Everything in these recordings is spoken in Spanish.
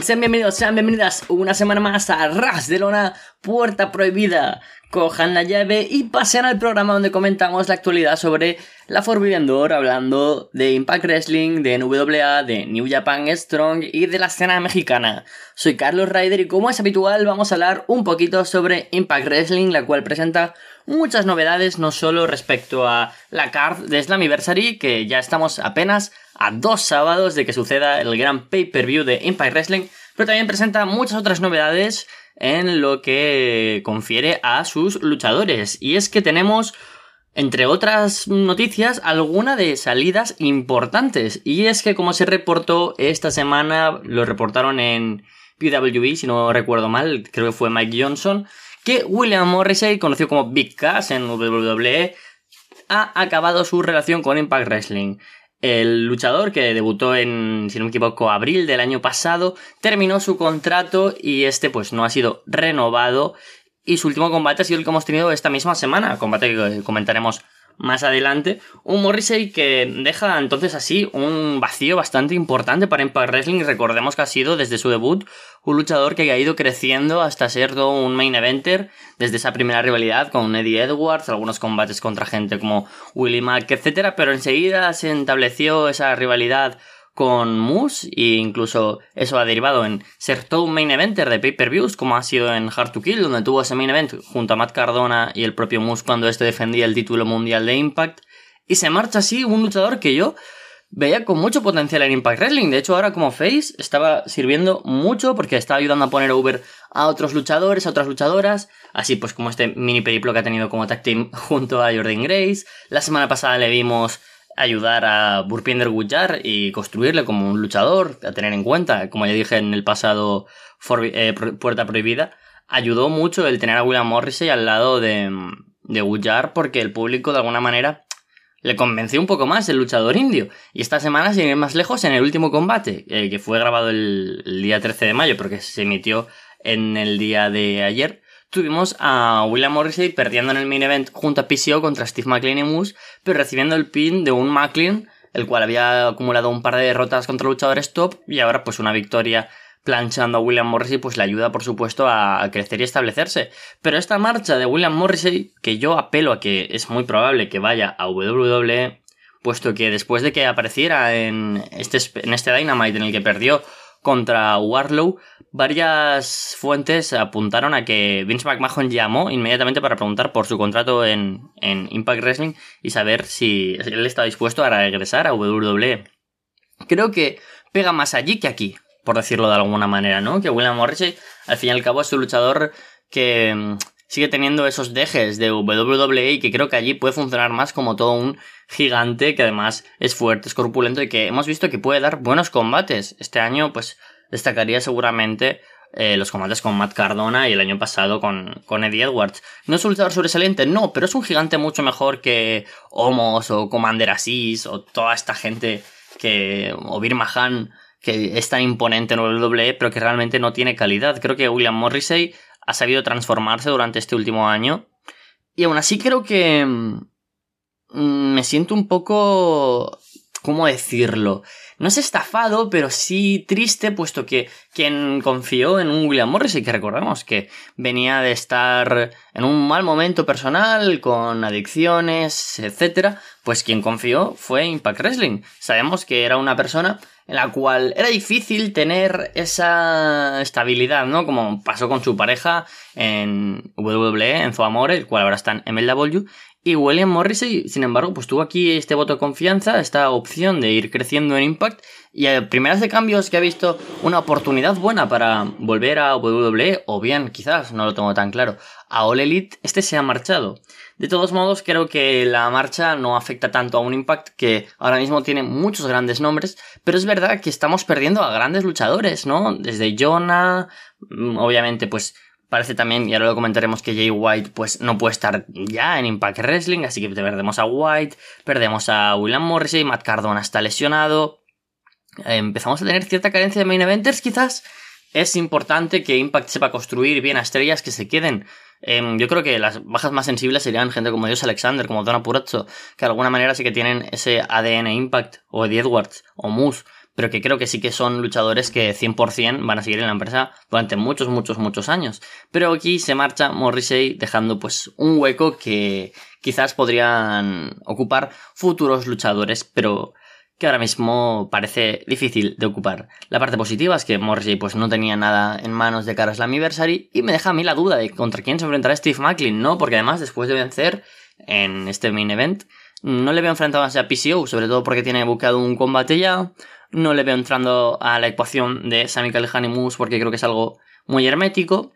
Sean bienvenidos, sean bienvenidas una semana más a Ras de Lona, Puerta Prohibida. Cojan la llave y pasen al programa donde comentamos la actualidad sobre la Forbidden Door, hablando de Impact Wrestling, de NWA, de New Japan Strong y de la escena mexicana. Soy Carlos Ryder y como es habitual vamos a hablar un poquito sobre Impact Wrestling, la cual presenta muchas novedades, no solo respecto a la card de Slammiversary, que ya estamos apenas a dos sábados de que suceda el gran pay-per-view de Impact Wrestling, pero también presenta muchas otras novedades en lo que confiere a sus luchadores. Y es que tenemos, entre otras noticias, alguna de salidas importantes. Y es que como se reportó esta semana, lo reportaron en PWE, si no recuerdo mal, creo que fue Mike Johnson, que William Morrissey, conocido como Big Cass en WWE, ha acabado su relación con Impact Wrestling. El luchador que debutó en, si no me equivoco, abril del año pasado, terminó su contrato y este pues no ha sido renovado. Y su último combate ha sido el que hemos tenido esta misma semana, combate que comentaremos más adelante, un Morrissey que deja entonces así un vacío bastante importante para Impact Wrestling. Recordemos que ha sido desde su debut un luchador que ha ido creciendo hasta ser todo un main eventer desde esa primera rivalidad con Eddie Edwards, algunos combates contra gente como Willie Mack, etc. Pero enseguida se estableció esa rivalidad con Moose e incluso eso ha derivado en ser todo un main eventer de pay-per-views como ha sido en Hard to Kill donde tuvo ese main event junto a Matt Cardona y el propio Moose cuando este defendía el título mundial de Impact y se marcha así un luchador que yo veía con mucho potencial en Impact Wrestling. De hecho ahora como face estaba sirviendo mucho porque estaba ayudando a poner over a otros luchadores a otras luchadoras así pues como este mini periplo que ha tenido como tag team junto a Jordan Grace. La semana pasada le vimos ayudar a Burpinder Gujar y construirle como un luchador, a tener en cuenta, como ya dije en el pasado eh, Puerta Prohibida, ayudó mucho el tener a William Morrissey al lado de, de porque el público de alguna manera le convenció un poco más el luchador indio. Y esta semana, sin ir más lejos, en el último combate, eh, que fue grabado el, el, día 13 de mayo, porque se emitió en el día de ayer, tuvimos a William Morrissey perdiendo en el main event junto a PCO contra Steve McLean y Moose, pero recibiendo el pin de un McLean, el cual había acumulado un par de derrotas contra luchadores top y ahora pues una victoria planchando a William Morrissey pues le ayuda por supuesto a crecer y establecerse. Pero esta marcha de William Morrissey, que yo apelo a que es muy probable que vaya a WWE, puesto que después de que apareciera en este, en este Dynamite en el que perdió contra Warlow, varias fuentes apuntaron a que Vince McMahon llamó inmediatamente para preguntar por su contrato en, Impact Wrestling y saber si él está dispuesto a regresar a WWE. Creo que pega más allí que aquí, por decirlo de alguna manera, ¿no? Que William Morrissey, al fin y al cabo, es un luchador que mm, sigue teniendo esos dejes de WWE y que creo que allí puede funcionar más como todo un gigante que además es fuerte, es corpulento y que hemos visto que puede dar buenos combates. Este año pues destacaría seguramente eh, los combates con Matt Cardona y el año pasado con, con Eddie Edwards. No es un luchador sobresaliente, no, pero es un gigante mucho mejor que Homos o Commander Asís o toda esta gente que... o Bir Mahan que es tan imponente en WWE pero que realmente no tiene calidad. Creo que William Morrissey ha sabido transformarse durante este último año. Y aún así creo que mm, me siento un poco... ¿Cómo decirlo? No es estafado, pero sí triste, puesto que quien confió en un William Morris y que recordamos que venía de estar en un mal momento personal, con adicciones, etc., pues quien confió fue Impact Wrestling. Sabemos que era una persona en la cual era difícil tener esa estabilidad, ¿no? Como pasó con su pareja en WWE, en Amore, el cual ahora está en MLW, y William Morrissey, sin embargo, pues tuvo aquí este voto de confianza, esta opción de ir creciendo en Impact, y a primeras de cambios que ha visto una oportunidad buena para volver a WWE, o bien, quizás, no lo tengo tan claro, a All Elite, este se ha marchado. De todos modos, creo que la marcha no afecta tanto a un Impact que ahora mismo tiene muchos grandes nombres, pero es verdad que estamos perdiendo a grandes luchadores, ¿no? Desde Jonah, mm, obviamente, pues parece también, y ahora lo comentaremos, que Jay White pues no puede estar ya en Impact Wrestling, así que perdemos a White, perdemos a William Morrissey, Matt Cardona está lesionado, empezamos a tener cierta carencia de main eventers quizás, es importante que Impact sepa construir bien a estrellas que se queden. Em, yo creo que las bajas más sensibles serían gente como Dios Alexander, como Donna Purozzo, que de alguna manera sí que tienen ese ADN Impact, o Eddie Edwards, o Moose, pero que creo que sí que son luchadores que 100% van a seguir en la empresa durante muchos, muchos, muchos años. Pero aquí se marcha Morrissey dejando pues un hueco que quizás podrían ocupar futuros luchadores, pero que ahora mismo parece difícil de ocupar. La parte positiva es que Morrissey pues no tenía nada en manos de cara a Slammiversary y me deja a mí la duda de contra quién se enfrentará Steve Macklin, ¿no? Porque además después de vencer en este main event no le veo enfrentado a PCO, sobre todo porque tiene buscado un combate ya. No le veo entrando a la ecuación de Sami Callihan y Moose porque creo que es algo muy hermético.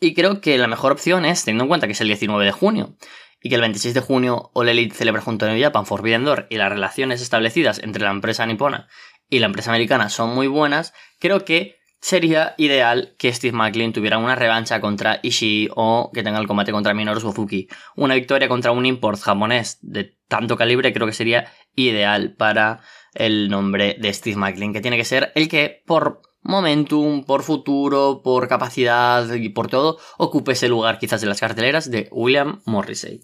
Y creo que la mejor opción es, teniendo en cuenta que es el 19 de junio, y que el 26 de junio All Elite celebra junto a New Japan Forbidden Door y las relaciones establecidas entre la empresa nipona y la empresa americana son muy buenas, creo que sería ideal que Steve Macklin tuviera una revancha contra Ishii o que tenga el combate contra Minoru Suzuki. Una victoria contra un import japonés de tanto calibre creo que sería ideal para el nombre de Steve Macklin, que tiene que ser el que por momentum, por futuro, por capacidad y por todo, ocupe ese lugar quizás de las carteleras de William Morrissey.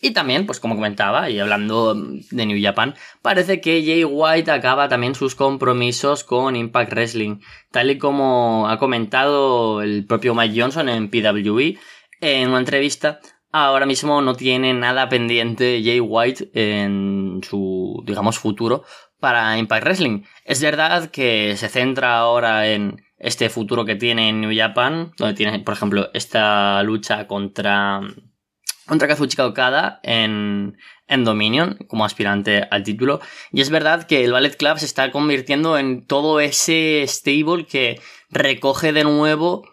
Y también, pues como comentaba, y hablando de New Japan, parece que Jay White acaba también sus compromisos con Impact Wrestling, tal y como ha comentado el propio Mike Johnson en PWE en una entrevista. Ahora mismo no tiene nada pendiente Jay White en su, digamos, futuro para Impact Wrestling. Es verdad que se centra ahora en este futuro que tiene en New Japan, donde tiene, por ejemplo, esta lucha contra contra Kazuchika Okada en, en Dominion como aspirante al título. Y es verdad que el Ballet Club se está convirtiendo en todo ese stable que recoge de nuevo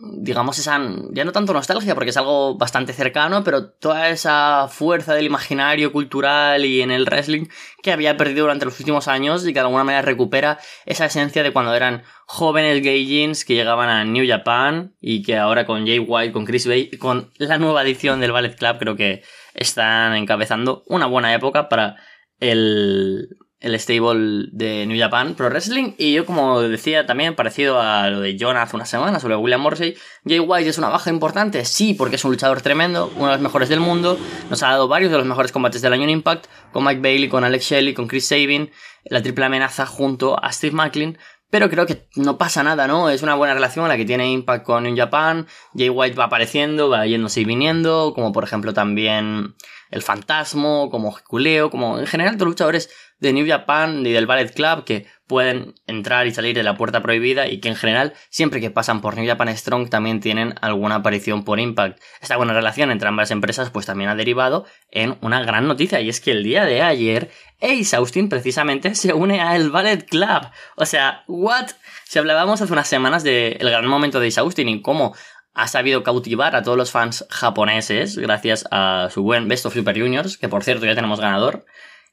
digamos, esa, ya no tanto nostalgia, porque es algo bastante cercano, pero toda esa fuerza del imaginario cultural y en el wrestling que había perdido durante los últimos años y que de alguna manera recupera esa esencia de cuando eran jóvenes gaijins que llegaban a New Japan y que ahora con Jay White, con Chris Bay, con la nueva edición del Ballet Club creo que están encabezando una buena época para el, el stable de New Japan Pro Wrestling. Y yo, como decía también, parecido a lo de John hace una semana sobre William Morrissey, Jay White es una baja importante, sí, porque es un luchador tremendo, uno de los mejores del mundo. Nos ha dado varios de los mejores combates del año en Impact, con Mike Bailey, con Alex Shelley, con Chris Sabin, la triple amenaza junto a Steve Macklin. Pero creo que no pasa nada, ¿no? Es una buena relación la que tiene Impact con New Japan. Jay White va apareciendo, va yéndose y viniendo, como por ejemplo también el Fantasmo, como Culeo, como en general todos luchadores de New Japan y del Ballet Club que pueden entrar y salir de la puerta prohibida y que en general siempre que pasan por New Japan Strong también tienen alguna aparición por Impact. Esta buena relación entre ambas empresas pues también ha derivado en una gran noticia y es que el día de ayer Ace Austin precisamente se une a el Ballet Club. O sea, what? Si hablábamos hace unas semanas del gran momento de Ace Austin y cómo ha sabido cautivar a todos los fans japoneses gracias a su buen Best of Super Juniors, que por cierto ya tenemos ganador.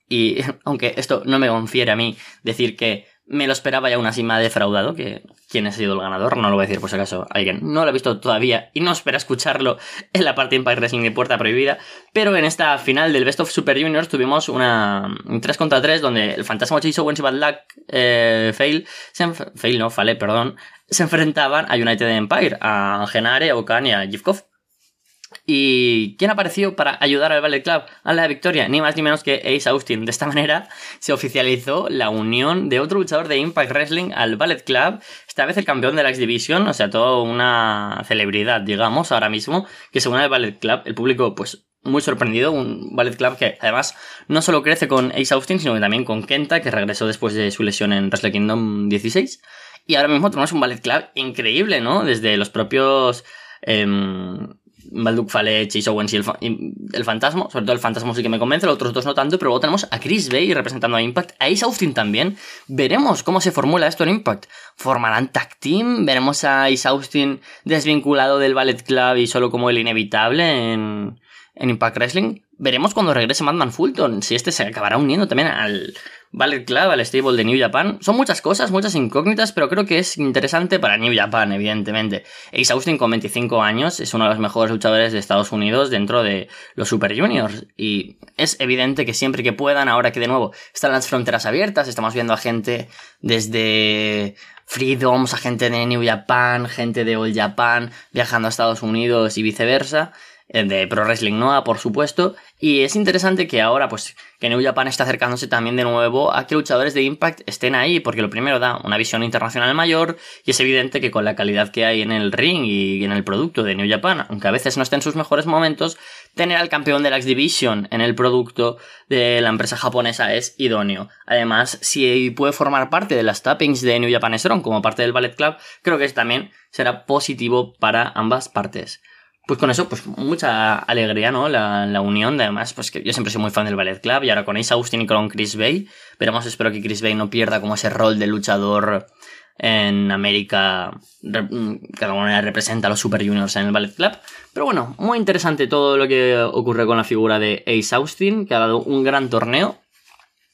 Y aunque esto no me confiere a mí decir que me lo esperaba y aún así me ha defraudado, que quién ha sido el ganador, no lo voy a decir por si acaso alguien no lo ha visto todavía y no espera escucharlo en la parte Impact Wrestling de Puerta Prohibida, pero en esta final del Best of Super Juniors tuvimos una 3 contra 3 donde el fantasma Chase Owens y Bad Luck eh, Fail, Fail no, Fale, perdón, se enfrentaban a United Empire, a Genare, a Okan y a Jivkov. ¿Y quién apareció para ayudar al Ballet Club a la victoria? Ni más ni menos que Ace Austin. De esta manera se oficializó la unión de otro luchador de Impact Wrestling al Ballet Club, esta vez el campeón de la X Division, o sea, toda una celebridad, digamos, ahora mismo, que se une al Ballet Club. El público, pues, muy sorprendido, un Ballet Club que además no solo crece con Ace Austin, sino que también con Kenta, que regresó después de su lesión en Wrestle Kingdom 16. Y ahora mismo tenemos un Ballet Club increíble, ¿no? Desde los propios... Eh, Malduk Fale, Chase Owens y el, el, Fantasma. Sobre todo el Fantasma sí que me convence, los otros dos no tanto. Pero luego tenemos a Chris Bay representando a Impact, a Ace Austin también. Veremos cómo se formula esto en Impact. ¿Formarán tag team? ¿Veremos a Ace Austin desvinculado del Ballet Club y solo como el inevitable en, en Impact Wrestling? Veremos cuando regrese Madman Fulton, si este se acabará uniendo también al, Ballet Club, al stable de New Japan. Son muchas cosas, muchas incógnitas, pero creo que es interesante para New Japan, evidentemente. Ace Austin con 25 años es uno de los mejores luchadores de Estados Unidos dentro de los Super Juniors. Y es evidente que siempre que puedan, ahora que de nuevo están las fronteras abiertas, estamos viendo a gente desde Freedoms, a gente de New Japan, gente de All Japan, viajando a Estados Unidos y viceversa de Pro Wrestling Noah, por supuesto, y es interesante que ahora, pues, que New Japan está acercándose también de nuevo a que luchadores de Impact estén ahí, porque lo primero da una visión internacional mayor, y es evidente que con la calidad que hay en el ring y en el producto de New Japan, aunque a veces no esté en sus mejores momentos, tener al campeón de la X Division en el producto de la empresa japonesa es idóneo. Además, si puede formar parte de las tappings de New Japan Strong como parte del Ballet Club, creo que también será positivo para ambas partes pues con eso, pues mucha alegría, ¿no? La, unión, además, pues que yo siempre soy muy fan del Ballet Club y ahora con Ace Austin y con Chris Bay, veremos, espero que Chris Bay no pierda como ese rol de luchador en América que de alguna manera representa a los Super Juniors en el Ballet Club. Pero bueno, muy interesante todo lo que ocurre con la figura de Ace Austin, que ha dado un gran torneo.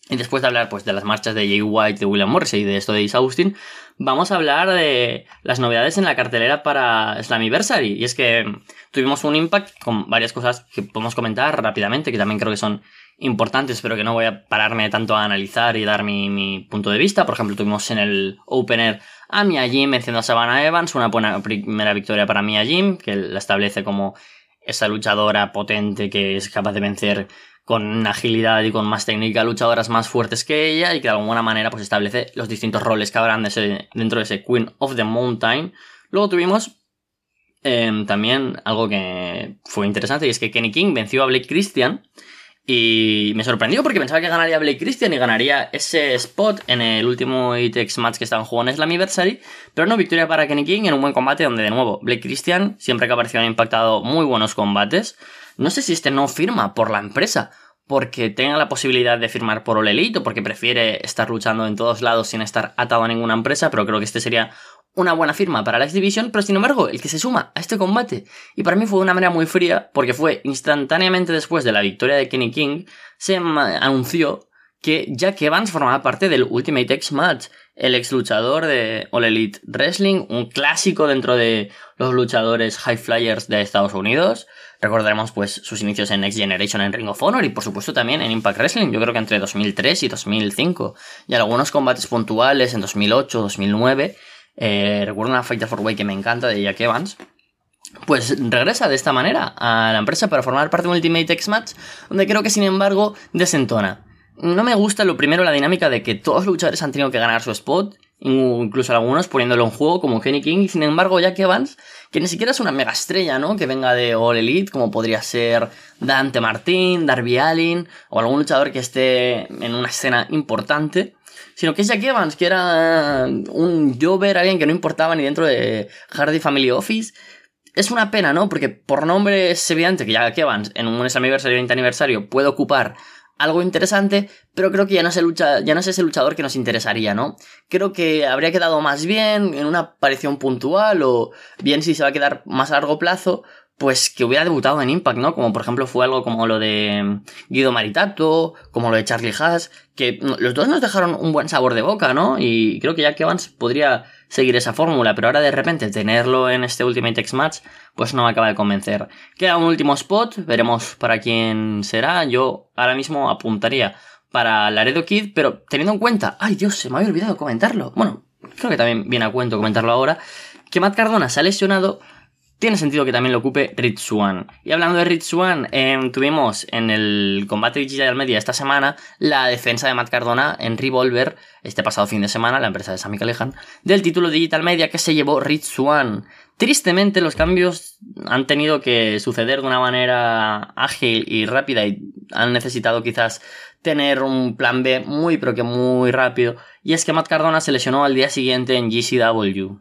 Y después de hablar pues, de las marchas de Jay White, de William Morrissey y de esto de Ace Austin, vamos a hablar de las novedades en la cartelera para Slammiversary. Y es que tuvimos un impact con varias cosas que podemos comentar rápidamente, que también creo que son importantes, pero que no voy a pararme tanto a analizar y dar mi, punto de vista. Por ejemplo, tuvimos en el opener a Mia Jim venciendo a Savannah Evans, una buena primera victoria para Mia Jim, que la establece como esa luchadora potente que es capaz de vencer con agilidad y con más técnica luchadoras más fuertes que ella y que de alguna manera pues establece los distintos roles que habrán dentro de ese Queen of the Mountain. Luego tuvimos em, también algo que fue interesante y es que Kenny King venció a Blake Christian y me sorprendió porque pensaba que ganaría Blake Christian y ganaría ese spot en el último ITX match que estaban jugando en Slammiversary. Pero no, victoria para Kenny King en un buen combate donde de nuevo Blake Christian siempre que ha han impactado muy buenos combates. No sé si este no firma por la empresa, porque tenga la posibilidad de firmar por All Elite o porque prefiere estar luchando en todos lados sin estar atado a ninguna empresa, pero creo que este sería una buena firma para la X Division, pero sin embargo, el que se suma a este combate, y para mí fue de una manera muy fría, porque fue instantáneamente después de la victoria de Kenny King, se anunció que Jack Evans formaba parte del Ultimate X Match, el ex luchador de All Elite Wrestling, un clásico dentro de los luchadores high flyers de Estados Unidos. Recordaremos pues sus inicios en Next Generation en Ring of Honor y por supuesto también en Impact Wrestling, yo creo que entre 2003 y 2005. Y algunos combates puntuales en 2008, 2009. Eh, recuerdo una Fighter for Way que me encanta de Jack Evans. Pues regresa de esta manera a la empresa para formar parte de un Ultimate X Match, donde creo que sin embargo desentona. No me gusta lo primero la dinámica de que todos los luchadores han tenido que ganar su spot, incluso algunos poniéndolo en juego como Kenny King, y sin embargo Jack Evans, que ni siquiera es una mega estrella, ¿no? Que venga de All Elite, como podría ser Dante Martín, Darby Allin, o algún luchador que esté en una escena importante, sino que es Jack Evans, que era un Jover, alguien que no importaba ni dentro de Hardy Family Office, es una pena, ¿no? Porque por nombre es evidente que Jack Evans en un aniversario 20 aniversario puede ocupar algo interesante, pero creo que ya no, es es ese luchador que nos interesaría, ¿no? Creo que habría quedado más bien en una aparición puntual o bien si se va a quedar más a largo plazo, pues que hubiera debutado en Impact, ¿no? Como por ejemplo fue algo como lo de Guido Maritato, como lo de Charlie Haas, que los dos nos dejaron un buen sabor de boca, ¿no? Y creo que Jack Evans podría seguir esa fórmula, pero ahora de repente tenerlo en este Ultimate X Match, pues no me acaba de convencer. Queda un último spot, veremos para quién será. Yo ahora mismo apuntaría para Laredo Kid, pero teniendo en cuenta, ay Dios, se me había olvidado comentarlo. Bueno, creo que también viene a cuento comentarlo ahora, que Matt Cardona se ha lesionado tiene sentido que también lo ocupe Ritsuan. Y hablando de Ritsuan, em, tuvimos en el combate digital media esta semana la defensa de Matt Cardona en Revolver, este pasado fin de semana, la empresa de Sammy Callejan, del título digital media que se llevó Ritsuan. Tristemente los cambios han tenido que suceder de una manera ágil y rápida y han necesitado quizás tener un plan B muy pero que muy rápido. Y es que Matt Cardona se lesionó al día siguiente en GCW.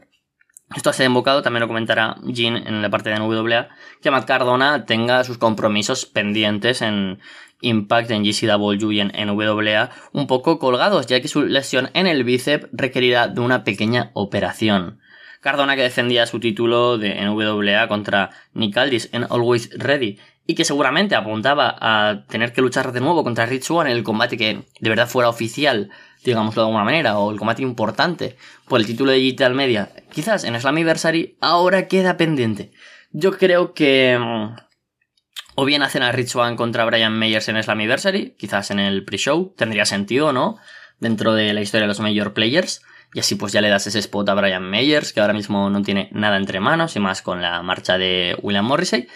Esto ha invocado, también lo comentará Jean en la parte de NWA, que Matt Cardona tenga sus compromisos pendientes en Impact, en GCW y en NWA un poco colgados, ya que su lesión en el bíceps requerirá de una pequeña operación. Cardona que defendía su título de NWA contra Nick Aldis en Always Ready y que seguramente apuntaba a tener que luchar de nuevo contra Rich en el combate que de verdad fuera oficial digámoslo de alguna manera, o el combate importante por el título de Digital Media, quizás en Slammiversary, ahora queda pendiente. Yo creo que mm, o bien hacen a Rich One contra Brian Meyers en Slammiversary, quizás en el pre-show, tendría sentido, ¿no? Dentro de la historia de los Major Players. Y así pues ya le das ese spot a Brian Meyers, que ahora mismo no tiene nada entre manos, y más con la marcha de William Morrissey.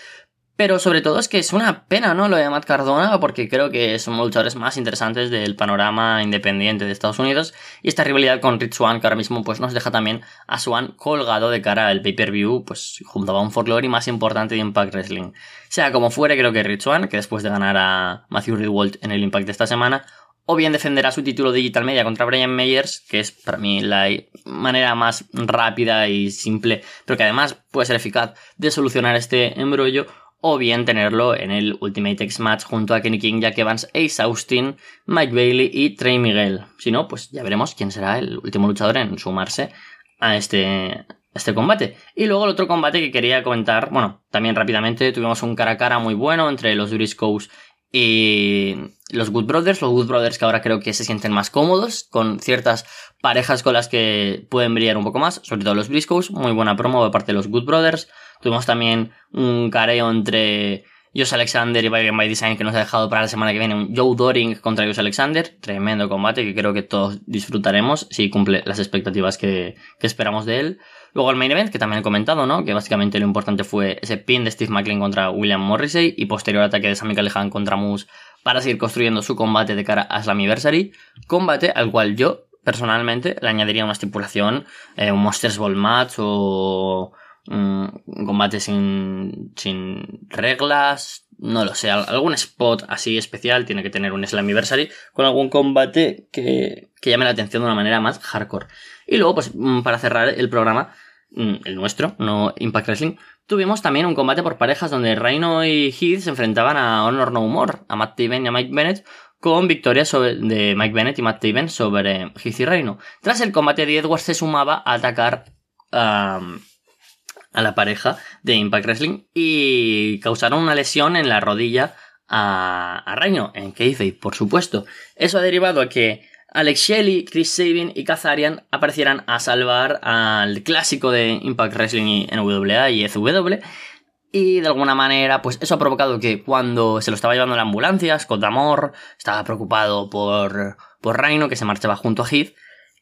Pero sobre todo es que es una pena, ¿no? Lo de Matt Cardona, porque creo que son luchadores más interesantes del panorama independiente de Estados Unidos. Y esta rivalidad con Rich Swan, que ahora mismo pues nos deja también a Swan colgado de cara al pay-per-view, pues junto a un folklore más importante de Impact Wrestling. Sea como fuere, creo que Rich Swan, que después de ganar a Matthew Rewalt en el Impact de esta semana, o bien defenderá su título Digital Media contra Brian Meyers, que es para mí la manera más rápida y simple, pero que además puede ser eficaz de solucionar este embrollo, o bien tenerlo en el Ultimate X Match junto a Kenny King, Jack Evans, Ace Austin, Mike Bailey y Trey Miguel. Si no, pues ya veremos quién será el último luchador en sumarse a este, este combate. Y luego el otro combate que quería comentar, bueno, también rápidamente tuvimos un cara a cara muy bueno entre los Briscoes y los Good Brothers, los Good Brothers que ahora creo que se sienten más cómodos con ciertas parejas con las que pueden brillar un poco más, sobre todo los Briscoes, muy buena promo de parte de los Good Brothers. Tuvimos también un careo entre Josh Alexander y Byron by Design que nos ha dejado para la semana que viene un Joe Doring contra Josh Alexander. Tremendo combate que creo que todos disfrutaremos si cumple las expectativas que, esperamos de él. Luego el main event, que también he comentado, ¿no? Que básicamente lo importante fue ese pin de Steve McLean contra William Morrissey y posterior ataque de Sami Callihan contra Moose para seguir construyendo su combate de cara a Slammiversary. Combate al cual yo, personalmente, le añadiría una estipulación, eh, un Monsters Ball Match o un combate sin, sin reglas, no lo sé, algún spot así especial tiene que tener un Slammiversary con algún combate que, que llame la atención de una manera más hardcore. Y luego, pues mm, para cerrar el programa, mm, el nuestro, no Impact Wrestling, tuvimos también un combate por parejas donde Rhino y Heath se enfrentaban a Honor No More, a Matt Taven y a Mike Bennett, con victoria sobre, de Mike Bennett y Matt Taven sobre Heath y Rhino. Tras el combate, de Edwards se sumaba a atacar a a la pareja de Impact Wrestling y causaron una lesión en la rodilla a, a Reino, en Kayfabe, por supuesto. Eso ha derivado a que Alex Shelley, Chris Sabin y Kazarian aparecieran a salvar al clásico de Impact Wrestling en WA y SW. Y de alguna manera, pues eso ha provocado que cuando se lo estaba llevando la ambulancia, Scott Damore estaba preocupado por, por Rhino, que se marchaba junto a Heath,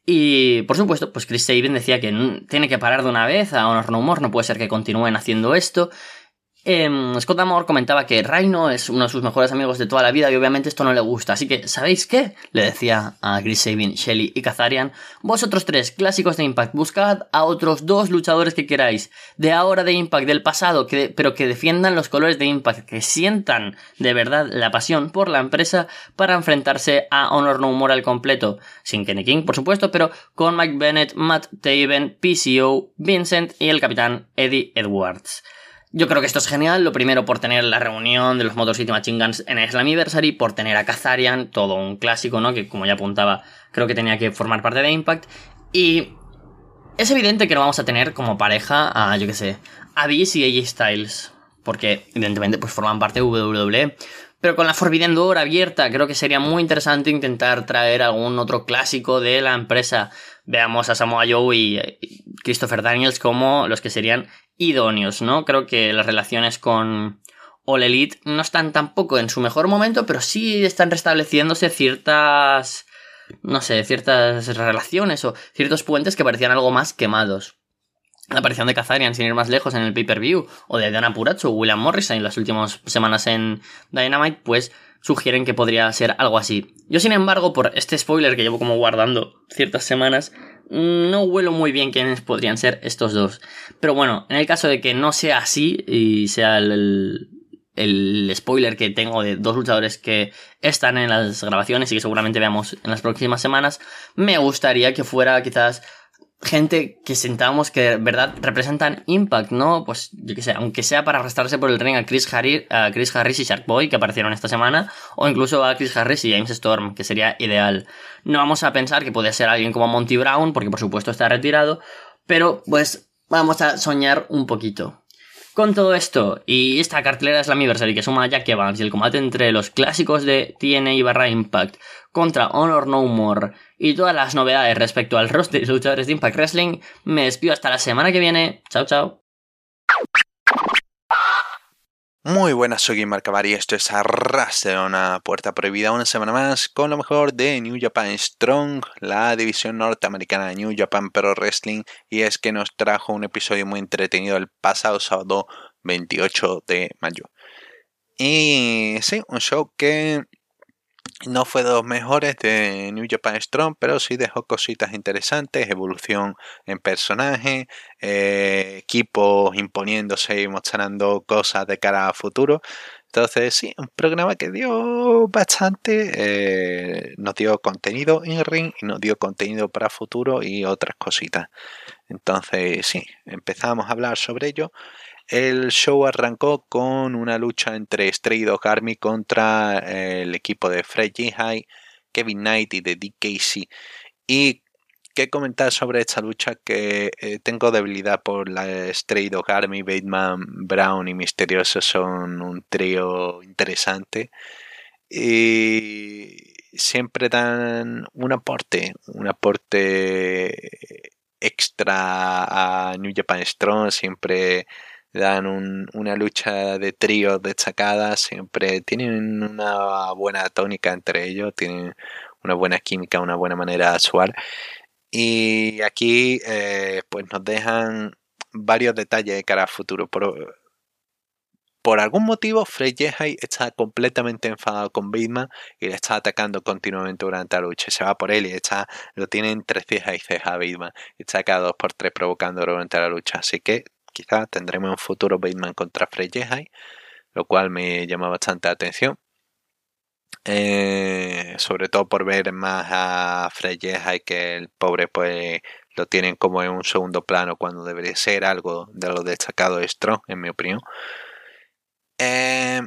y por supuesto, pues Chris Sabin decía que tiene que parar de una vez a Honor No More, no puede ser que continúen haciendo esto. Eh, Scott Amor comentaba que Rhino es uno de sus mejores amigos de toda la vida y obviamente esto no le gusta. Así que, ¿sabéis qué? Le decía a Chris Sabin, Shelly y Kazarian. Vosotros tres, clásicos de Impact, buscad a otros dos luchadores que queráis. De ahora de Impact, del pasado, pero que defiendan los colores de Impact, que sientan de verdad la pasión por la empresa para enfrentarse a Honor No More al completo. Sin Kenny King, por supuesto, pero con Mike Bennett, Matt Taven, PCO, Vincent y el capitán Eddie Edwards. Yo creo que esto es genial, lo primero por tener la reunión de los Motor City Machine Guns en el Slammiversary, por tener a Kazarian, todo un clásico, ¿no? Que como ya apuntaba, creo que tenía que formar parte de Impact. Y es evidente que no vamos a tener como pareja a, yo qué sé, a Beast y AJ Styles, porque evidentemente pues forman parte de WWE. Pero con la Forbidden Door abierta, creo que sería muy interesante intentar traer algún otro clásico de la empresa. Veamos a Samoa Joe y Christopher Daniels como los que serían idóneos, ¿no? Creo que las relaciones con All Elite no están tampoco en su mejor momento, pero sí están restableciéndose ciertas, no sé, ciertas relaciones o ciertos puentes que parecían algo más quemados. La aparición de Kazarian, sin ir más lejos, en el pay-per-view, o de Dana Puracho o William Morrison en las últimas semanas en Dynamite, pues sugieren que podría ser algo así. Yo, sin embargo, por este spoiler que llevo como guardando ciertas semanas, no huelo muy bien quiénes podrían ser estos dos. Pero bueno, en el caso de que no sea así y sea el, el spoiler que tengo de dos luchadores que están en las grabaciones y que seguramente veamos en las próximas semanas, me gustaría que fuera quizás gente que sentamos que de verdad representan Impact, ¿no? Pues yo que sé, aunque sea para arrastrarse por el ring a Chris, Harris, a Chris Harris y Sharkboy que aparecieron esta semana, o incluso a Chris Harris y James Storm, que sería ideal. No vamos a pensar que puede ser alguien como Monty Brown, porque por supuesto está retirado, pero pues vamos a soñar un poquito. Con todo esto, y esta cartelera es la Anniversary que suma a Jack Evans y el combate entre los clásicos de TNA barra Impact contra Honor No More y todas las novedades respecto al roster de luchadores de Impact Wrestling, me despido hasta la semana que viene. Chao, chao. Muy buenas, soy Game y esto es Arras de una puerta prohibida una semana más con lo mejor de New Japan Strong, la división norteamericana de New Japan Pro Wrestling y es que nos trajo un episodio muy entretenido el pasado sábado 28 de mayo. Y sí, un show que no fue de los mejores de New Japan Strong, pero sí dejó cositas interesantes, evolución en personaje, eh, equipos imponiéndose y mostrando cosas de cara a futuro. Entonces, sí, un programa que dio bastante, eh, nos dio contenido in ring y nos dio contenido para futuro y otras cositas. Entonces, sí, empezamos a hablar sobre ello. El show arrancó con una lucha entre Stray Dog Army contra eh, el equipo de Fred High, Kevin Knight y de DKC. Y qué comentar sobre esta lucha que eh, tengo debilidad por la Stray Dog Army, Bateman, Brown y Misterioso son un trío interesante. Y siempre dan un aporte, un aporte extra a New Japan Strong, siempre dan una lucha de tríos destacadas, siempre tienen una buena tónica entre ellos, tienen una buena química, una buena manera de actuar. Y aquí eh, pues nos dejan varios detalles de cara al futuro. Por, por algún motivo, Frey Yehai está completamente enfadado con Bateman y le está atacando continuamente durante la lucha. Se va por él y está, lo tiene entre ceja y ceja a Bateman. Y está cada dos por tres provocando durante la lucha. Así que quizás tendremos un futuro Bateman contra Frey lo cual me llama bastante la atención. Eh, sobre todo por ver más a Frey y que el pobre pues lo tienen como en un segundo plano cuando debería ser algo de lo destacado de Strong, en mi opinión. Eh,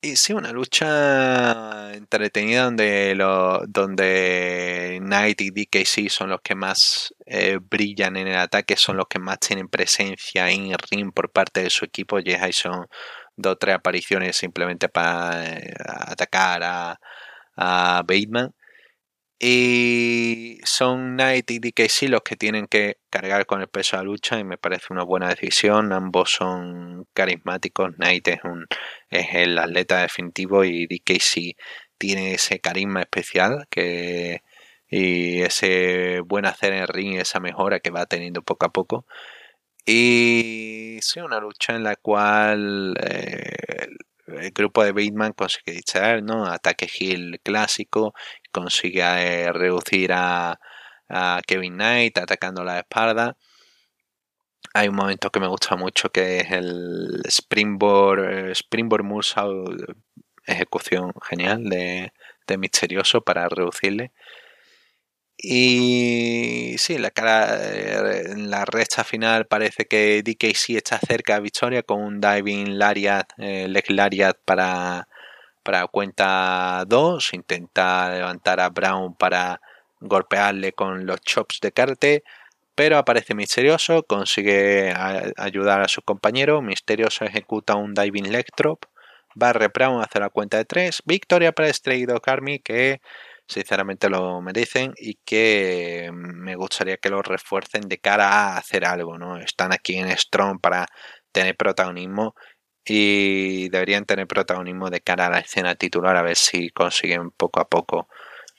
y sí, una lucha entretenida donde, lo, donde Knight y DKC son los que más eh, brillan en el ataque, son los que más tienen presencia en el ring por parte de su equipo. Y son dos o tres apariciones simplemente para eh, atacar a, a Bateman. Y son Knight y DKC los que tienen que cargar con el peso de la lucha y me parece una buena decisión. Ambos son carismáticos. Knight es, un, es el atleta definitivo y DKC tiene ese carisma especial que, y ese buen hacer en el ring esa mejora que va teniendo poco a poco. Y sí, una lucha en la cual eh, el grupo de Bateman consigue distraer, ¿no? Ataque Hill clásico, consigue eh, reducir a, Kevin Knight atacando la espalda. Hay un momento que me gusta mucho que es el Springboard, eh, Springboard Moonsault, ejecución genial de, Misterioso para reducirle. Y sí, la cara en la recta final parece que DKC está cerca de victoria con un diving lariat, eh, leg lariat para, para cuenta 2. Intenta levantar a Brown para golpearle con los chops de karate, pero aparece Misterioso, consigue ayudar a su compañero. Misterioso ejecuta un diving leg drop. Barre Brown hace la cuenta de 3. Victoria para Stray Dog Army que sinceramente lo merecen y que me gustaría que lo refuercen de cara a hacer algo, ¿no? Están aquí en Strong para tener protagonismo y deberían tener protagonismo de cara a la escena titular a ver si consiguen poco a poco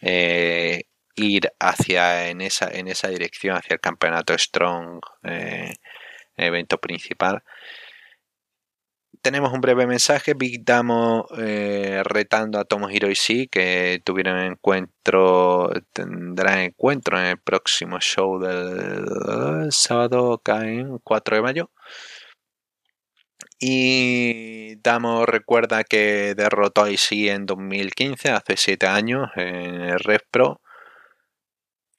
eh, ir hacia en esa en esa dirección hacia el campeonato Strong eh, evento principal tenemos un breve mensaje. Big Damo eh, retando a Tomohiro Ishii que tuvieron encuentro, tendrán encuentro en el próximo show del sábado, en 4 de mayo. Y Damo recuerda que derrotó a Ishii en 2015, hace 7 años, en el Red Pro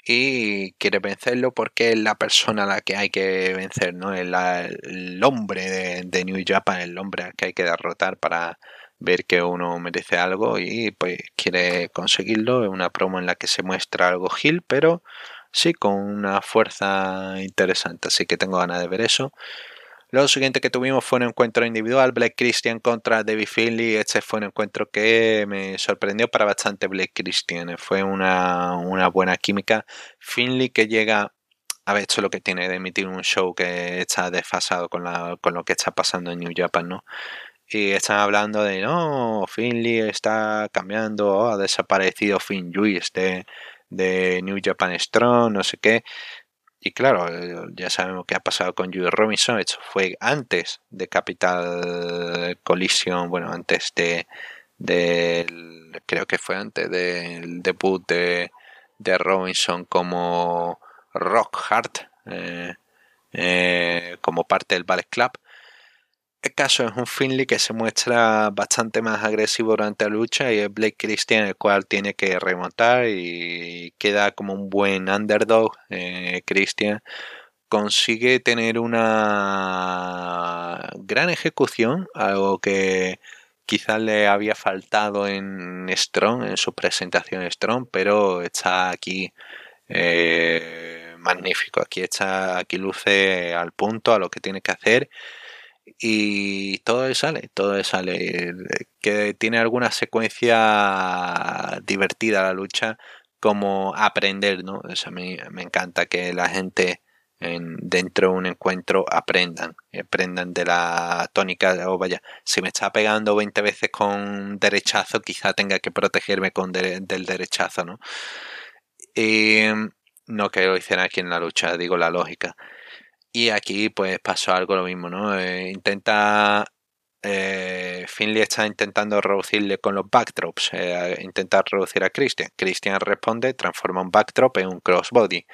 y quiere vencerlo porque es la persona a la que hay que vencer, ¿no? Es el hombre de, New Japan, el hombre al que hay que derrotar para ver que uno merece algo y pues quiere conseguirlo. Es una promo en la que se muestra algo Gil, pero sí con una fuerza interesante, así que tengo ganas de ver eso. Lo siguiente que tuvimos fue un encuentro individual, Black Christian contra David Finley. Este fue un encuentro que me sorprendió para bastante Black Christian. Fue una, buena química. Finley que llega a ver, esto es lo que tiene de emitir un show que está desfasado con, lo que está pasando en New Japan, ¿no? Y están hablando de, no, Finley está cambiando, ha desaparecido Finn Juice de, de New Japan Strong, no sé qué. Y claro, ya sabemos qué ha pasado con Judy Robinson. Esto fue antes de Capital Collision, bueno, antes de, creo que fue antes del debut de, de Robinson como Rock Hard, eh, eh, como parte del Ballet Club. El caso es un Finley que se muestra bastante más agresivo durante la lucha y es Blake Christian el cual tiene que remontar y queda como un buen underdog. Eh, Christian consigue tener una gran ejecución, algo que quizás le había faltado en Strong, en su presentación Strong, pero está aquí eh, magnífico. Aquí está, aquí luce al punto a lo que tiene que hacer y todo le sale, todo le sale. Que tiene alguna secuencia divertida la lucha, como aprender, ¿no? O sea, me, me encanta que la gente en, dentro de un encuentro aprendan, aprendan de la tónica, o vaya, si me está pegando 20 veces con derechazo, quizá tenga que protegerme con del derechazo, ¿no? Y no que lo aquí en la lucha, digo la lógica. Y aquí pues pasó algo lo mismo, ¿no? Eh, intenta... Eh, Finley está intentando reducirle con los backdrops, eh, intentar reducir a Christian. Christian responde, transforma un backdrop en un crossbody.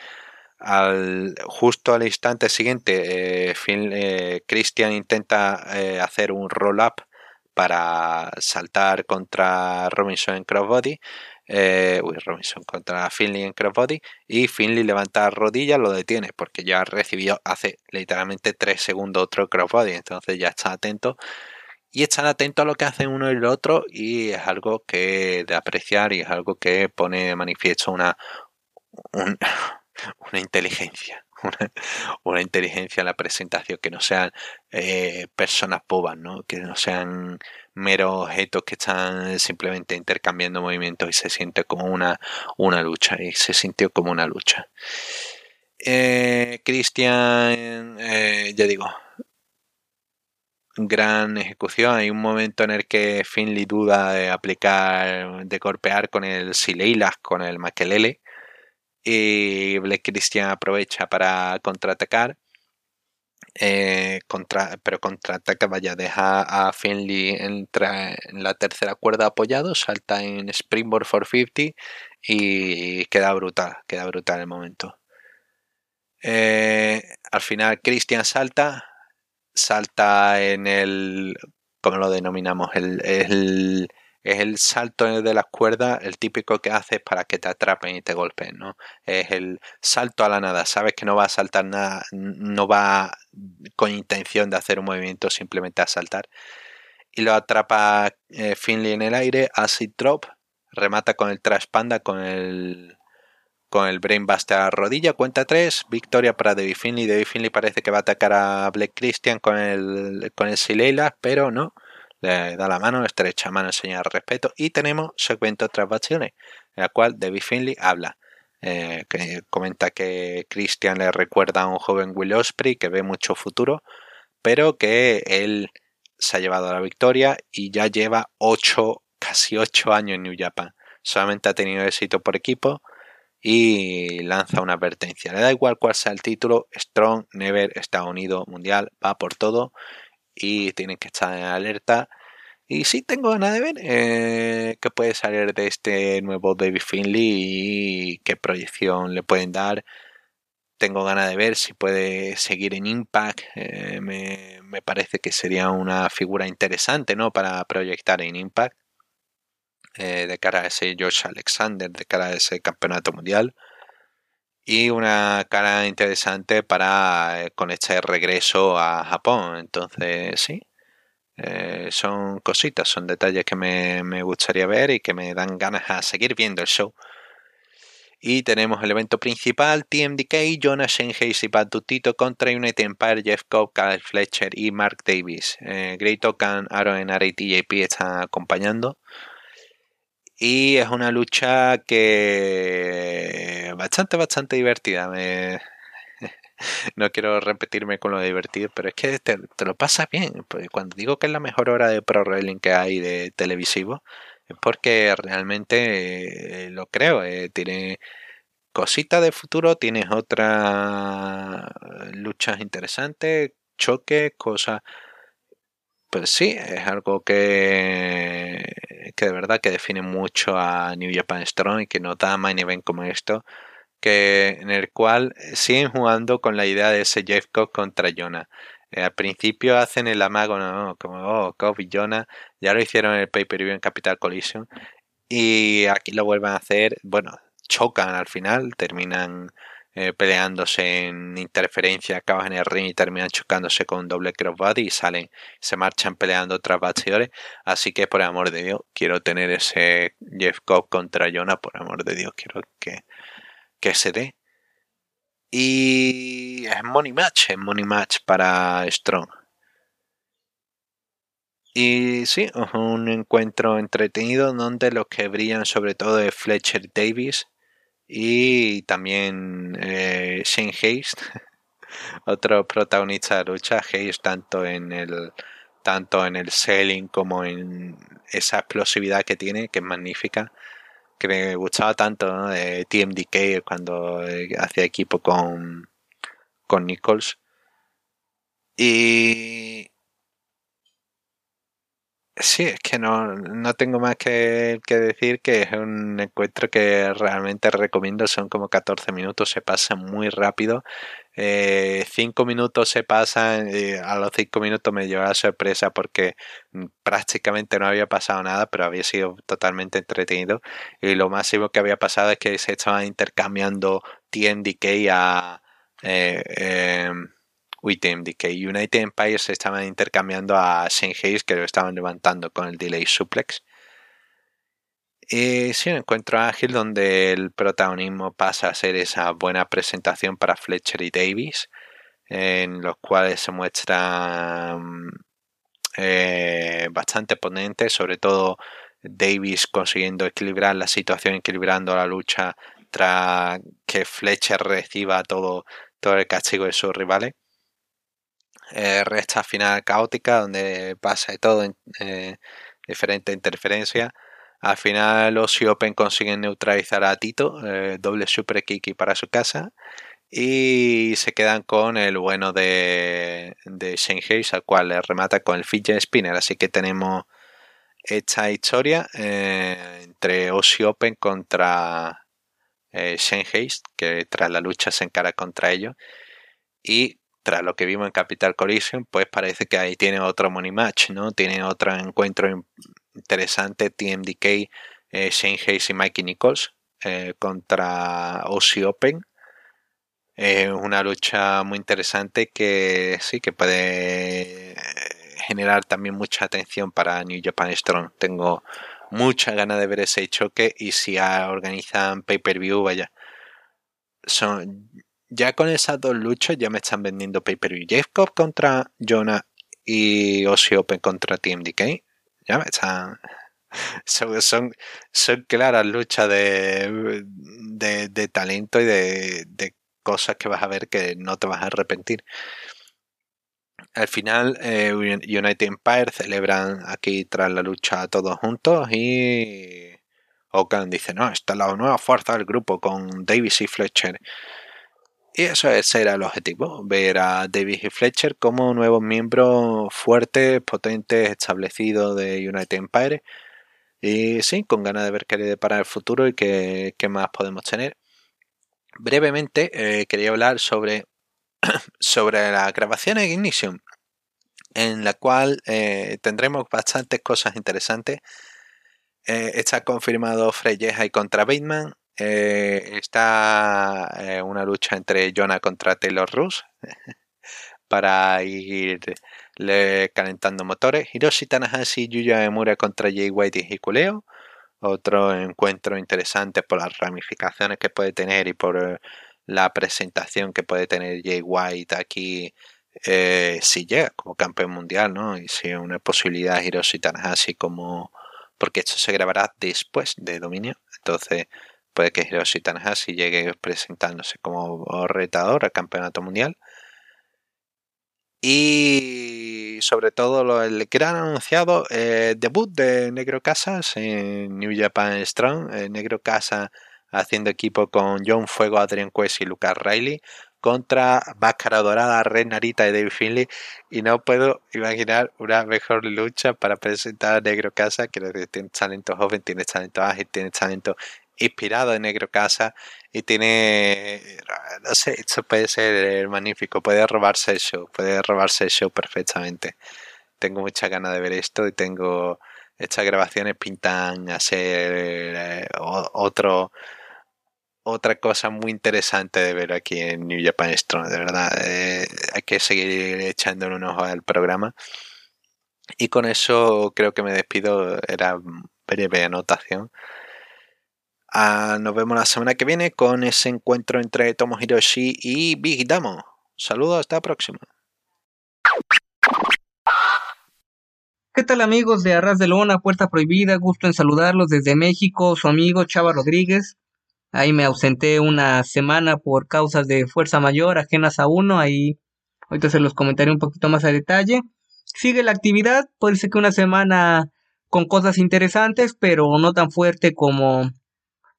Al, justo al instante siguiente, eh, Christian intenta hacer un roll-up para saltar contra Robinson en crossbody eh, Robinson contra Finley en crossbody y Finley levanta rodillas, lo detiene porque ya recibió hace literalmente 3 segundos otro crossbody, entonces ya está atento y están atentos a lo que hacen uno y el otro y es algo que de apreciar y es algo que pone de manifiesto una, una inteligencia. Una, inteligencia en la presentación, que no sean eh, personas bobas, ¿no? que no sean meros objetos que están simplemente intercambiando movimientos y se siente como una, una lucha y se sintió como una lucha. Eh, Cristian, eh, ya digo, gran ejecución. Hay un momento en el que Finley duda de aplicar, de golpear con el Sileilas, con el Makelele. Y Black Christian aprovecha para contraatacar eh, contra, pero contraataca, vaya, deja a Finley entra en la tercera cuerda apoyado, salta en Springboard 450 y queda brutal, queda brutal el momento. Eh, al final Christian salta, salta en el, como lo denominamos? El, el, es el salto de las cuerdas, el típico que haces para que te atrapen y te golpeen, ¿no? Es el salto a la nada, sabes que no va a saltar nada, no va con intención de hacer un movimiento, simplemente a saltar. Y lo atrapa eh, Finley en el aire, acid drop, remata con el trash panda, con el con el a rodilla, cuenta 3, victoria para David Finley. David Finley parece que va a atacar a Black Christian con el con el pero no le da la mano, estrecha mano, enseña respeto y tenemos segmento tras en la cual David Finley habla. Eh, que comenta que Christian le recuerda a un joven Will Osprey que ve mucho futuro, pero que él se ha llevado la victoria y ya lleva 8, casi 8 años en New Japan. Solamente ha tenido éxito por equipo y lanza una advertencia. Le da igual cuál sea el título, Strong, Never, Estados Unidos, Mundial, va por todo y tienen que estar en alerta. Y sí tengo ganas de ver eh, qué puede salir de este nuevo David Finley y qué proyección le pueden dar. Tengo ganas de ver si puede seguir en Impact. Eh, me, me, parece que sería una figura interesante ¿no? para proyectar en Impact. Eh, de cara a ese George Alexander, de cara a ese campeonato mundial y una cara interesante para con este regreso a Japón. Entonces, sí, eh, son cositas, son detalles que me, gustaría ver y que me dan ganas a seguir viendo el show. Y tenemos el evento principal, TMDK, Jonas Shenhei y Patutito contra United Empire, Jeff Cobb, Kyle Fletcher y Mark Davis. Eh, Great Okan, Aaron y TJP están acompañando. Y es una lucha que bastante, bastante divertida. Me... no quiero repetirme con lo divertido, pero es que te, lo pasa bien. Porque cuando digo que es la mejor hora de pro wrestling que hay de televisivo, es porque realmente eh, lo creo. Eh, tiene cosita de futuro, tienes otras luchas interesantes, choque, cosas. Pues sí, es algo que, que de verdad que define mucho a New Japan Strong y que no da main event como esto, que en el cual siguen jugando con la idea de ese Jeff Cobb contra Jonah. Eh, al principio hacen el amago, ¿no? Como, oh, Cobb y Jonah, ya lo hicieron en el pay-per-view en Capital Collision, y aquí lo vuelven a hacer, bueno, chocan al final, terminan eh, peleándose en interferencia, acaban en el ring y terminan chocándose con un doble crossbody y salen, se marchan peleando tras bastidores. Así que por amor de Dios, quiero tener ese Jeff Cobb contra Jonah, por amor de Dios, quiero que, que se dé. Y es money match, es money match para Strong. Y sí, un encuentro entretenido donde los que brillan sobre todo es Fletcher Davis y también eh, Shane Hayes, otro protagonista de lucha. Hayes tanto en el tanto en el selling como en esa explosividad que tiene, que es magnífica, que me gustaba tanto de TMDK cuando hacía equipo con, con Nichols. Y Sí, es que no, no tengo más que, decir que es un encuentro que realmente recomiendo. Son como 14 minutos, se pasa muy rápido. 5 eh, minutos se pasan, y a los 5 minutos me lleva a sorpresa porque prácticamente no había pasado nada, pero había sido totalmente entretenido. Y lo máximo que había pasado es que se estaban intercambiando TNDK a. Eh, em, que United Empires estaban intercambiando a Hayes que lo estaban levantando con el delay suplex. Y sí, un encuentro ágil donde el protagonismo pasa a ser esa buena presentación para Fletcher y Davis, en los cuales se muestra eh, bastante ponente, sobre todo Davis consiguiendo equilibrar la situación, equilibrando la lucha tras que Fletcher reciba todo, todo el castigo de sus rivales eh, resta final caótica donde pasa de todo, eh, diferente interferencia. Al final los Open consiguen neutralizar a Tito, eh, doble super kiki para su casa. Y se quedan con el bueno de, de Shenhei, al cual le remata con el fidget spinner. Así que tenemos esta historia eh, entre Aussie Open contra eh, Shenhei, que tras la lucha se encara contra ellos. Y tras lo que vimos en Capital Collision, pues parece que ahí tiene otro money match, ¿no? Tiene otro encuentro interesante, TMDK, eh, Shane Hayes y Mikey Nichols eh, contra Aussie Open. Es una lucha muy interesante que sí, que puede generar también mucha atención para New Japan Strong. Tengo mucha ganas de ver ese choque y si organizan pay-per-view, vaya. Son, ya con esas dos luchas ya me están vendiendo pay-per-view. Jeff Cobb contra Jonah y Aussie Open contra TMDK. Ya me están... Son, son, son claras luchas de, de, talento y de, de, cosas que vas a ver que no te vas a arrepentir. Al final, eh, United Empire celebran aquí tras la lucha todos juntos y Okan dice, no, esta es la nueva fuerza del grupo con Davis y Fletcher. Y eso era el objetivo, ver a David y Fletcher como nuevos miembros fuertes, potentes, establecidos de United Empire. Y sí, con ganas de ver qué le depara el futuro y qué, más podemos tener. Brevemente, eh, quería hablar sobre, sobre la grabación en Ignition, en la cual eh, tendremos bastantes cosas interesantes. Eh, está confirmado Freyeja y contra Bateman. Eh, está eh, una lucha entre Jonah contra Taylor Russ para ir calentando motores. Hiroshi Tanahashi y Yuya Emura contra Jay White y Hikuleo. Otro encuentro interesante por las ramificaciones que puede tener y por eh, la presentación que puede tener Jay White aquí si llega como campeón mundial, ¿no? Y si una posibilidad Hiroshi Tanahashi como... Porque esto se grabará después de Dominio. Entonces Puede que Hiroshi Tanahashi llegue presentándose como retador al campeonato mundial. Y sobre todo el gran anunciado eh, debut de Negro Casas en New Japan Strong. Eh, Negro Casa haciendo equipo con John Fuego, Adrian Quest y Lucas Riley contra Máscara Dorada, Red Narita y David Finley. Y no puedo imaginar una mejor lucha para presentar a Negro Casa. Decir, tiene talento joven, tiene talento ágil, tiene talento inspirado en Negro Casa y tiene, no sé, esto puede ser magnífico, puede robarse el show, puede robarse el show perfectamente. Tengo mucha ganas de ver esto y tengo estas grabaciones pintan a ser eh, otro otra cosa muy interesante de ver aquí en New Japan Strong, de verdad. Eh, hay que seguir echándole un ojo al programa. Y con eso creo que me despido. Era breve anotación. Nos vemos la semana que viene con ese encuentro entre Tomo Hiroshi y Big Damo. Saludos, hasta la próxima. ¿Qué tal amigos de Arras de Lona, Puerta Prohibida? Gusto en saludarlos desde México, su amigo Chava Rodríguez. Ahí me ausenté una semana por causas de fuerza mayor ajenas a uno. Ahí ahorita se los comentaré un poquito más a detalle. Sigue la actividad, puede ser que una semana con cosas interesantes, pero no tan fuerte como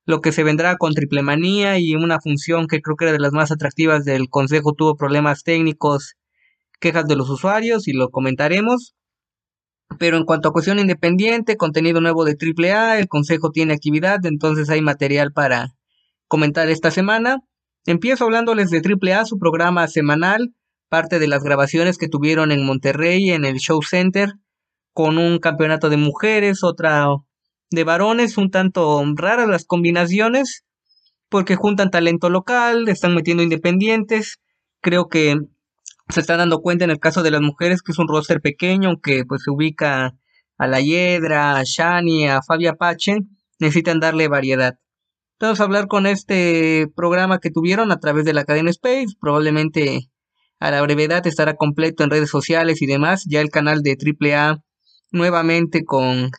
lo que se vendrá con Triple Manía y una función que creo que era de las más atractivas del Consejo tuvo problemas técnicos, quejas de los usuarios y lo comentaremos. Pero en cuanto a cuestión independiente, contenido nuevo de AAA, el Consejo tiene actividad, entonces hay material para comentar esta semana. Empiezo hablándoles de AAA, su programa semanal, parte de las grabaciones que tuvieron en Monterrey, en el Show Center, con un campeonato de mujeres, otra de varones, un tanto raras las combinaciones, porque juntan talento local, están metiendo independientes. Creo que se está dando cuenta en el caso de las mujeres que es un roster pequeño, aunque pues se ubica a La Hiedra, a Shani, a Fabia Apache, necesitan darle variedad. Vamos a hablar con este programa que tuvieron a través de la cadena Space. Probablemente a la brevedad estará completo en redes sociales y demás. Ya el canal de AAA nuevamente con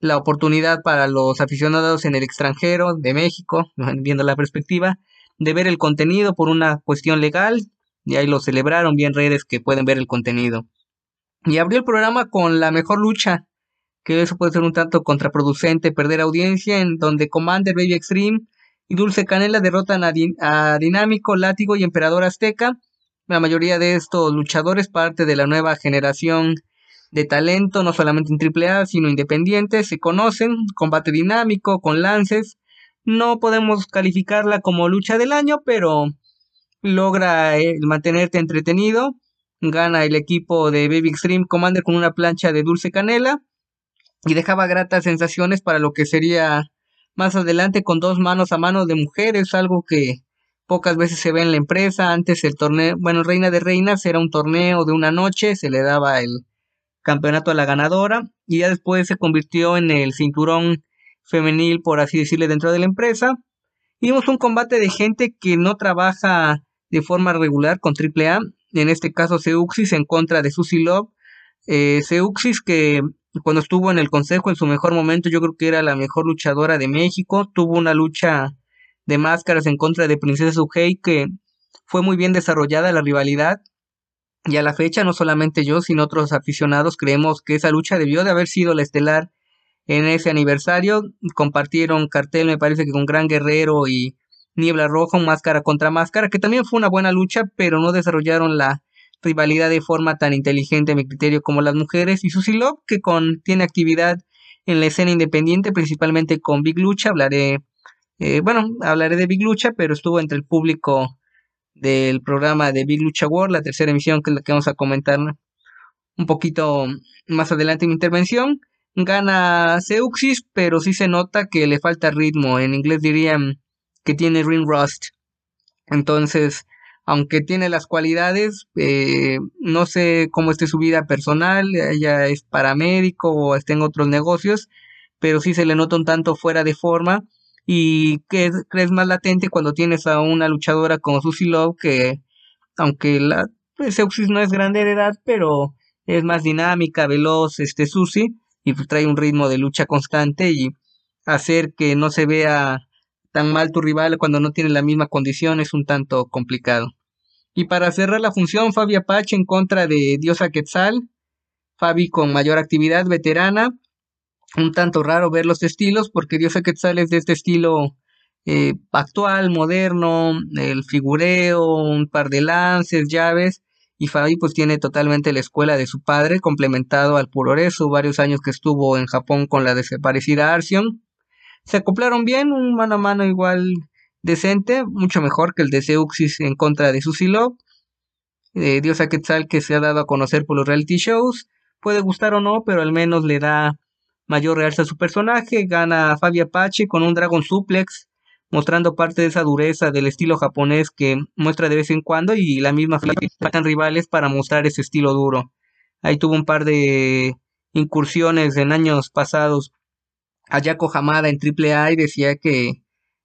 la oportunidad para los aficionados en el extranjero de México, viendo la perspectiva, de ver el contenido por una cuestión legal. Y ahí lo celebraron bien redes que pueden ver el contenido. Y abrió el programa con la mejor lucha que eso puede ser un tanto contraproducente, perder audiencia, en donde Commander, Baby Extreme y Dulce Canela derrotan a, Dinámico, Látigo y Emperador Azteca. La mayoría de estos luchadores, parte de la nueva generación de talento, no solamente en AAA, sino independientes, se conocen, combate dinámico, con lances. No podemos calificarla como lucha del año, pero logra eh, mantenerte entretenido. Gana el equipo de Baby Extreme Commander con una plancha de dulce canela y dejaba gratas sensaciones para lo que sería más adelante con dos manos a mano de mujeres, algo que pocas veces se ve en la empresa. Antes el torneo, bueno, Reina de Reinas era un torneo de una noche, se le daba el campeonato a la ganadora y ya después se convirtió en el cinturón femenil, por así decirle, dentro de la empresa. vimos un combate de gente que no trabaja de forma regular con AAA, en este caso Seuxis en contra de Susie Love. Eh, Seuxis que cuando estuvo en el consejo en su mejor momento, yo creo que era la mejor luchadora de México. Tuvo una lucha de máscaras en contra de Princesa Suhei que fue muy bien desarrollada la rivalidad. Y a la fecha, no solamente yo, sino otros aficionados creemos que esa lucha debió de haber sido la estelar en ese aniversario. Compartieron cartel, me parece que con Gran Guerrero y Niebla Roja, máscara contra máscara, que también fue una buena lucha, pero no desarrollaron la rivalidad de forma tan inteligente a mi criterio como las mujeres y Susie Love que con, tiene actividad en la escena independiente principalmente con Big Lucha hablaré eh, bueno hablaré de Big Lucha pero estuvo entre el público del programa de Big Lucha World la tercera emisión que es la que vamos a comentar un poquito más adelante en mi intervención. Gana Seuxis pero sí se nota que le falta ritmo. En inglés dirían que tiene ring rust. Entonces aunque tiene las cualidades, eh, no sé cómo esté su vida personal, ella es paramédico o está en otros negocios, pero sí se le nota un tanto fuera de forma y que crees más latente cuando tienes a una luchadora como Susie Love que aunque la pues, no es grande de edad, pero es más dinámica, veloz, este Susie y pues, trae un ritmo de lucha constante y hacer que no se vea tan mal tu rival cuando no tiene la misma condición es un tanto complicado. Y para cerrar la función, Fabi Apache en contra de Diosa Quetzal. Fabi con mayor actividad veterana. Un tanto raro ver los estilos porque Diosa Quetzal es de este estilo eh, actual, moderno, el figureo, un par de lances, llaves. Y Fabi pues tiene totalmente la escuela de su padre, complementado al puroresu, varios años que estuvo en Japón con la desaparecida Arsion. Se acoplaron bien, un mano a mano igual decente, mucho mejor que el de Seuxis en contra de Susilov. Eh, Diosa Quetzal que se ha dado a conocer por los reality shows. Puede gustar o no, pero al menos le da mayor realza a su personaje. Gana Fabi Apache con un Dragon Suplex mostrando parte de esa dureza del estilo japonés que muestra de vez en cuando y la misma faltan rivales para mostrar ese estilo duro. Ahí tuvo un par de incursiones en años pasados a Yako Hamada en AAA y decía que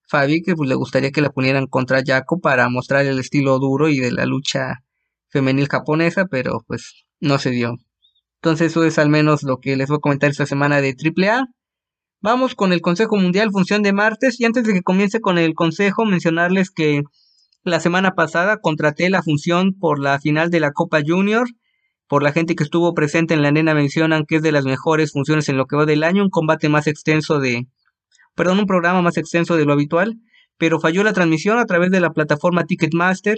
Fabi que pues, le gustaría que la ponieran contra Yako para mostrar el estilo duro y de la lucha femenil japonesa, pero pues no se dio. Entonces eso es al menos lo que les voy a comentar esta semana de AAA. Vamos con el Consejo Mundial función de martes y antes de que comience con el Consejo mencionarles que la semana pasada contraté la función por la final de la Copa Junior. Por la gente que estuvo presente en la nena mencionan que es de las mejores funciones en lo que va del año, un combate más extenso de, perdón, un programa más extenso de lo habitual, pero falló la transmisión a través de la plataforma Ticketmaster.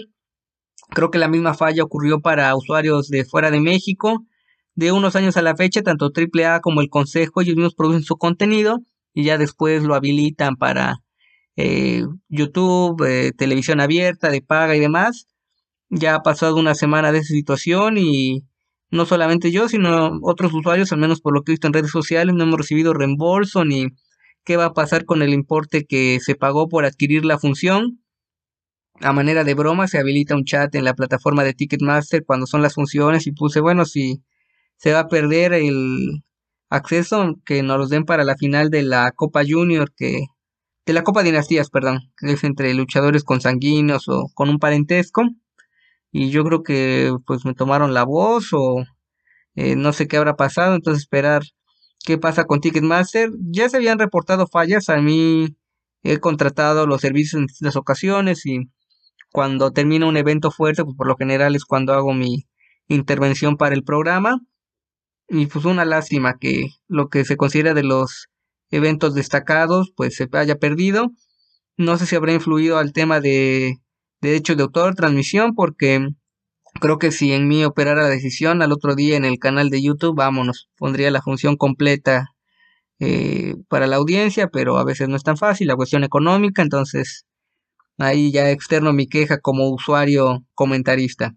Creo que la misma falla ocurrió para usuarios de fuera de México de unos años a la fecha, tanto AAA como el Consejo, ellos mismos producen su contenido y ya después lo habilitan para eh, YouTube, eh, televisión abierta, de paga y demás. Ya ha pasado una semana de esa situación y no solamente yo, sino otros usuarios, al menos por lo que he visto en redes sociales, no hemos recibido reembolso ni qué va a pasar con el importe que se pagó por adquirir la función. A manera de broma se habilita un chat en la plataforma de Ticketmaster cuando son las funciones y puse, bueno, si se va a perder el acceso que nos los den para la final de la Copa Junior, que de la Copa Dinastías, perdón, que es entre luchadores consanguíneos o con un parentesco. Y yo creo que pues me tomaron la voz o eh, no sé qué habrá pasado, entonces esperar qué pasa con Ticketmaster. Ya se habían reportado fallas, a mí he contratado los servicios en distintas ocasiones y cuando termina un evento fuerte, pues por lo general es cuando hago mi intervención para el programa. Y pues una lástima que lo que se considera de los eventos destacados pues se haya perdido. No sé si habrá influido al tema de, derechos de autor, transmisión, porque creo que si en mí operara la decisión al otro día en el canal de YouTube, vámonos, pondría la función completa eh, para la audiencia, pero a veces no es tan fácil, la cuestión económica, entonces ahí ya externo mi queja como usuario comentarista.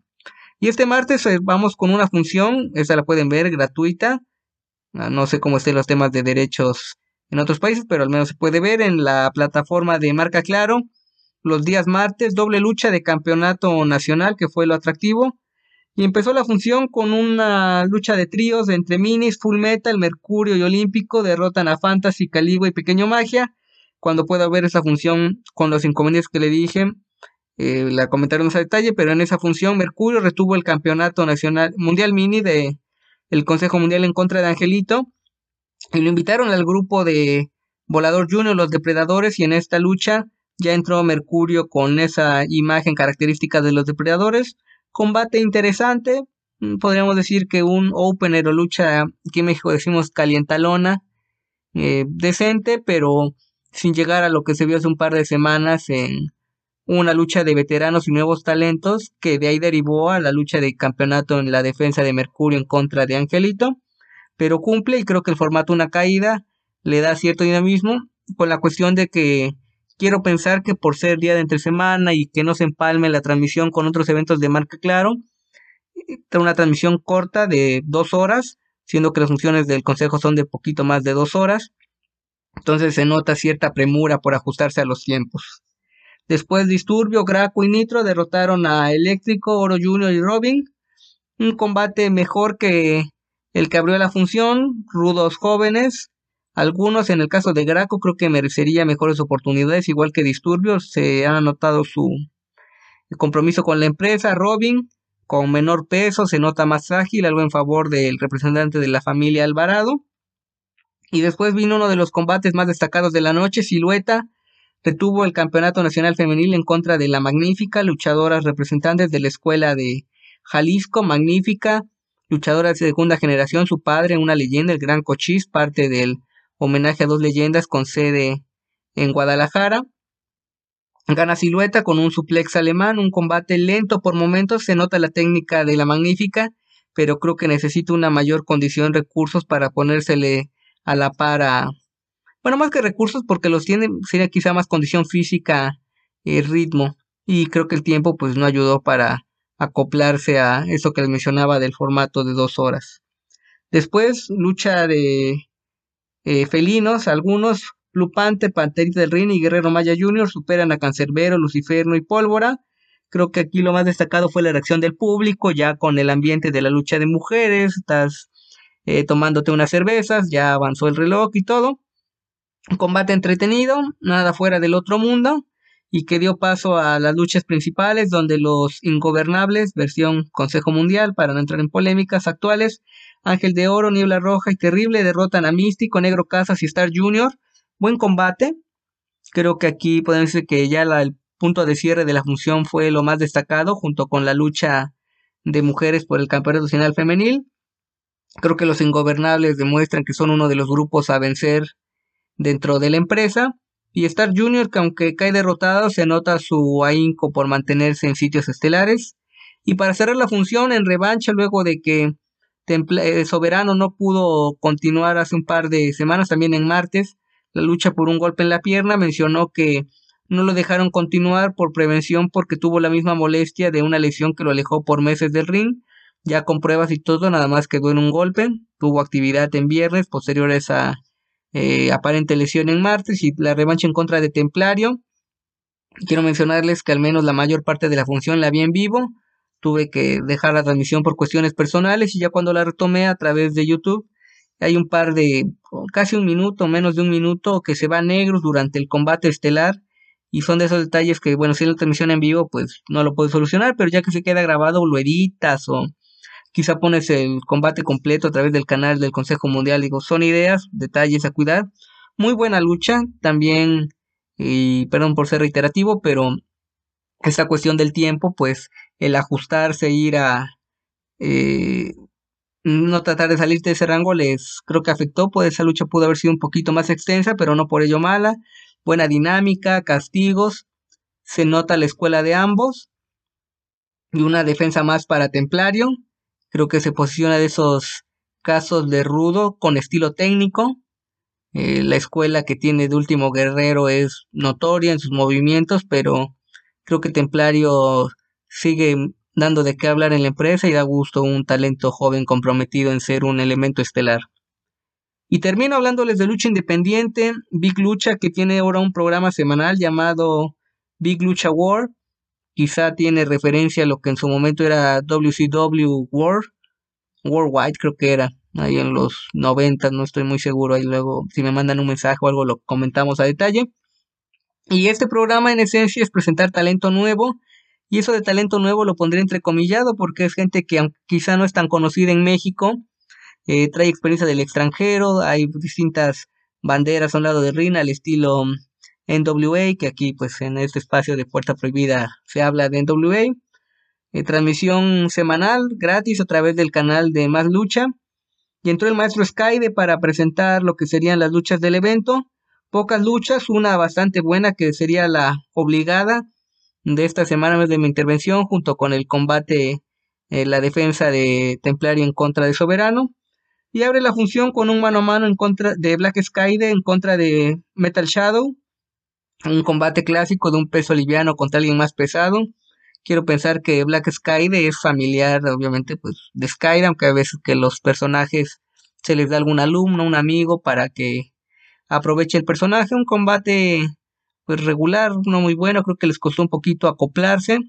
Y este martes eh, vamos con una función, esta la pueden ver gratuita. Ah, no sé cómo estén los temas de derechos en otros países, pero al menos se puede ver en la plataforma de Marca Claro. Los días martes, doble lucha de campeonato nacional, que fue lo atractivo. Y empezó la función con una lucha de tríos entre Minis, Full Metal, Mercurio y Olímpico. Derrotan a Fantasy, Caligua y Pequeño Magia. Cuando pueda ver esa función con los inconvenientes que le dije, eh, la comentaron a detalle, pero en esa función Mercurio retuvo el campeonato nacional mundial mini de el Consejo Mundial en contra de Angelito y lo invitaron al grupo de Volador Junior, los depredadores, y en esta lucha ya entró Mercurio con esa imagen característica de los depredadores. Combate interesante, mm, podríamos decir que un opener o lucha, aquí en México decimos calientalona, eh, decente, pero sin llegar a lo que se vio hace un par de semanas en una lucha de veteranos y nuevos talentos que de ahí derivó a la lucha de campeonato en la defensa de Mercurio en contra de Angelito, pero cumple y creo que el formato una caída le da cierto dinamismo con la cuestión de que quiero pensar que por ser día de entre semana y que no se empalme la transmisión con otros eventos de marca claro, una transmisión corta de dos horas, siendo que las funciones del consejo son de poquito más de dos horas, entonces se nota cierta premura por ajustarse a los tiempos. Después Disturbio, Graco y Nitro derrotaron a Eléctrico, Oro Junior y Robin. Un combate mejor que el que abrió la función, rudos jóvenes. Algunos, en el caso de Graco, creo que merecería mejores oportunidades, igual que Disturbio. Se ha notado su compromiso con la empresa. Robin, con menor peso, se nota más ágil, algo en favor del representante de la familia Alvarado. Y después vino uno de los combates más destacados de la noche, Silueta retuvo el Campeonato Nacional Femenil en contra de la magnífica, luchadoras representantes de la escuela de Jalisco, magnífica, luchadora de segunda generación, su padre, una leyenda, el Gran Cochís, parte del homenaje a dos leyendas con sede en Guadalajara. Gana silueta con un suplex alemán, un combate lento por momentos, se nota la técnica de la magnífica, pero creo que necesita una mayor condición, recursos para ponérsele a la par a... Bueno, más que recursos, porque los tiene, sería quizá más condición física y ritmo. Y creo que el tiempo pues no ayudó para acoplarse a eso que les mencionaba del formato de dos horas. Después, lucha de eh, felinos, algunos, Lupante, Panterita del Rin y Guerrero Maya Jr. superan a Cancerbero, Luciferno y Pólvora. Creo que aquí lo más destacado fue la reacción del público, ya con el ambiente de la lucha de mujeres, estás eh, tomándote unas cervezas, ya avanzó el reloj y todo. Combate entretenido, nada fuera del otro mundo, y que dio paso a las luchas principales, donde los ingobernables, versión Consejo Mundial, para no entrar en polémicas actuales, Ángel de Oro, Niebla Roja y Terrible derrotan a Místico, Negro Casas y Star Junior. Buen combate. Creo que aquí podemos decir que ya el punto de cierre de la función fue lo más destacado, junto con la lucha de mujeres por el campeonato nacional femenil. Creo que los ingobernables demuestran que son uno de los grupos a vencer dentro de la empresa. Y Star Junior, que aunque cae derrotado, se nota su ahínco por mantenerse en sitios estelares. Y para cerrar la función, en revancha, luego de que eh, Soberano no pudo continuar hace un par de semanas, también en martes, la lucha por un golpe en la pierna, mencionó que no lo dejaron continuar por prevención porque tuvo la misma molestia de una lesión que lo alejó por meses del ring, ya con pruebas y todo, nada más quedó en un golpe, tuvo actividad en viernes, posterior a eh, aparente lesión en martes y la revancha en contra de Templario. Quiero mencionarles que al menos la mayor parte de la función la vi en vivo, tuve que dejar la transmisión por cuestiones personales y ya cuando la retomé a través de YouTube, hay un par de casi un minuto, menos de un minuto, que se va negros durante el combate estelar. Y son de esos detalles que, bueno, si es la transmisión en vivo, pues no lo puedes solucionar, pero ya que se queda grabado, lo editas o quizá pones el combate completo a través del canal del Consejo Mundial. Digo, son ideas, detalles a cuidar. Muy buena lucha, también, y perdón por ser reiterativo, pero esa cuestión del tiempo, pues el ajustarse, ir a eh, no tratar de salir de ese rango les creo que afectó, pues esa lucha pudo haber sido un poquito más extensa, pero no por ello mala. Buena dinámica, castigos, se nota la escuela de ambos y una defensa más para Templario. Creo que se posiciona de esos casos de rudo con estilo técnico. Eh, la escuela que tiene de último guerrero es notoria en sus movimientos, pero creo que Templario sigue dando de qué hablar en la empresa y da gusto un talento joven comprometido en ser un elemento estelar. Y termino hablándoles de lucha independiente, Big Lucha, que tiene ahora un programa semanal llamado Big Lucha War. Quizá tiene referencia a lo que en su momento era WCW War, Worldwide creo que era, ahí en los 90, no estoy muy seguro, ahí luego si me mandan un mensaje o algo lo comentamos a detalle. Y este programa en esencia es presentar talento nuevo y eso de talento nuevo lo pondré entrecomillado porque es gente que quizá no es tan conocida en México, eh, trae experiencia del extranjero, hay distintas banderas a un lado de Rina al estilo NWA, que aquí pues en este espacio de Puerta Prohibida se habla de NWA. Eh, transmisión semanal gratis a través del canal de Más Lucha. Y entró el maestro Skyde para presentar lo que serían las luchas del evento. Pocas luchas, una bastante buena que sería la obligada de esta semana de mi intervención junto con el combate, eh, la defensa de Templario en contra de Soberano. Y abre la función con un mano a mano en contra de Black Skyde en contra de Metal Shadow. Un combate clásico de un peso liviano contra alguien más pesado. Quiero pensar que Black Skyde es familiar, obviamente, pues, de Skyde, aunque a veces que los personajes se les da algún alumno, un amigo, para que aproveche el personaje. Un combate pues regular, no muy bueno, creo que les costó un poquito acoplarse.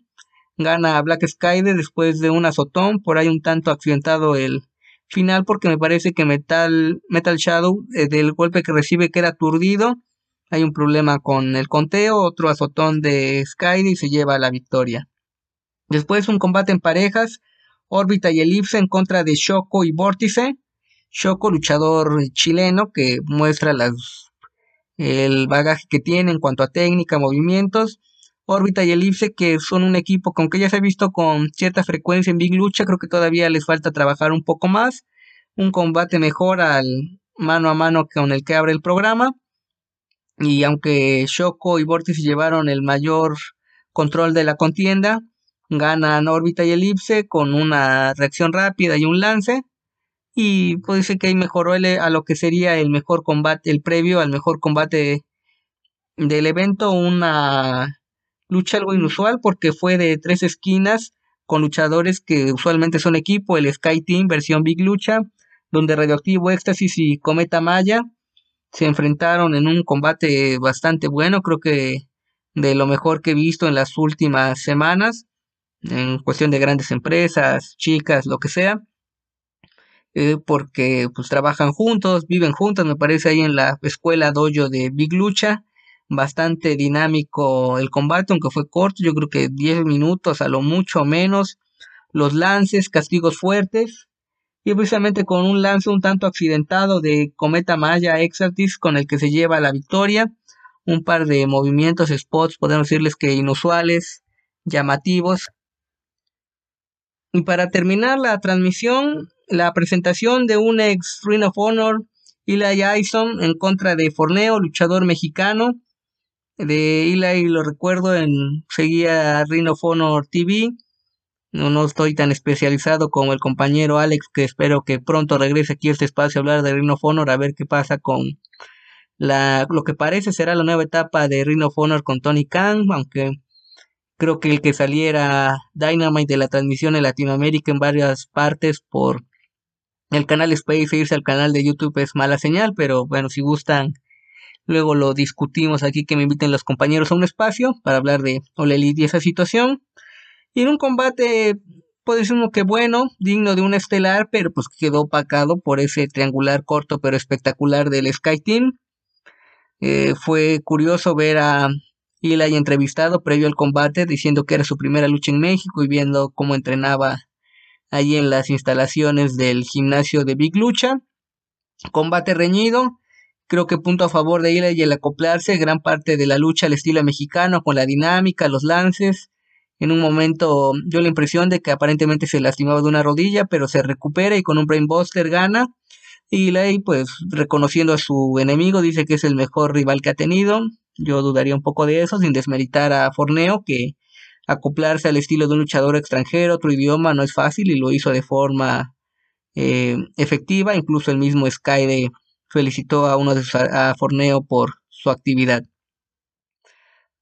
Gana Black Skyde después de un azotón, por ahí un tanto accidentado el final porque me parece que Metal, Metal Shadow eh, del golpe que recibe queda aturdido. Hay un problema con el conteo, otro azotón de Skyde y se lleva la victoria. Después un combate en parejas, órbita y elipse en contra de Shoko y Vórtice. Shoko, luchador chileno que muestra el bagaje que tiene en cuanto a técnica, movimientos. Órbita y Elipse, que son un equipo con que ya se ha visto con cierta frecuencia en Big Lucha, creo que todavía les falta trabajar un poco más. Un combate mejor al mano a mano con el que abre el programa. Y aunque Shoko y Vortex llevaron el mayor control de la contienda, ganan órbita y elipse con una reacción rápida y un lance. Y puede ser que ahí mejoró a lo que sería el mejor combate, el previo al mejor combate del evento, una lucha algo inusual porque fue de tres esquinas con luchadores que usualmente son equipo, el Sky Team versión Big Lucha, donde Radioactivo Éxtasis y Cometa Maya se enfrentaron en un combate bastante bueno, creo que de lo mejor que he visto en las últimas semanas, en cuestión de grandes empresas, chicas, lo que sea, eh, porque pues trabajan juntos, viven juntos, me parece ahí en la escuela dojo de Big Lucha, bastante dinámico el combate, aunque fue corto, yo creo que 10 minutos a lo mucho menos, los lances, castigos fuertes, y precisamente con un lance un tanto accidentado de Cometa Maya Exartis con el que se lleva la victoria, un par de movimientos, spots, podemos decirles que inusuales, llamativos. Y para terminar la transmisión, la presentación de un ex Ring of Honor, Eli Ison, en contra de Forneo, luchador mexicano. De Eli lo recuerdo en seguía Ring of Honor TV. No, no estoy tan especializado como el compañero Alex, que espero que pronto regrese aquí a este espacio a hablar de Ring of Honor, a ver qué pasa con la, lo que parece será la nueva etapa de Ring of Honor con Tony Khan, aunque creo que el que saliera Dynamite de la transmisión en Latinoamérica en varias partes por el canal Space e irse al canal de YouTube es mala señal, pero bueno, si gustan, luego lo discutimos aquí, que me inviten los compañeros a un espacio para hablar de Olelid y esa situación. Y en un combate, puede ser uno que bueno, digno de un estelar, pero pues quedó opacado por ese triangular corto pero espectacular del Sky Team. Eh, fue curioso ver a Eli entrevistado previo al combate diciendo que era su primera lucha en México y viendo cómo entrenaba allí en las instalaciones del gimnasio de Big Lucha. Combate reñido. Creo que punto a favor de Eli y el acoplarse gran parte de la lucha al estilo mexicano con la dinámica, los lances. En un momento dio la impresión de que aparentemente se lastimaba de una rodilla, pero se recupera y con un brainbuster gana. Y Ley, pues reconociendo a su enemigo, dice que es el mejor rival que ha tenido. Yo dudaría un poco de eso, sin desmeritar a Forneo, que acoplarse al estilo de un luchador extranjero, otro idioma, no es fácil y lo hizo de forma eh, efectiva. Incluso el mismo Sky felicitó a uno de a Forneo por su actividad.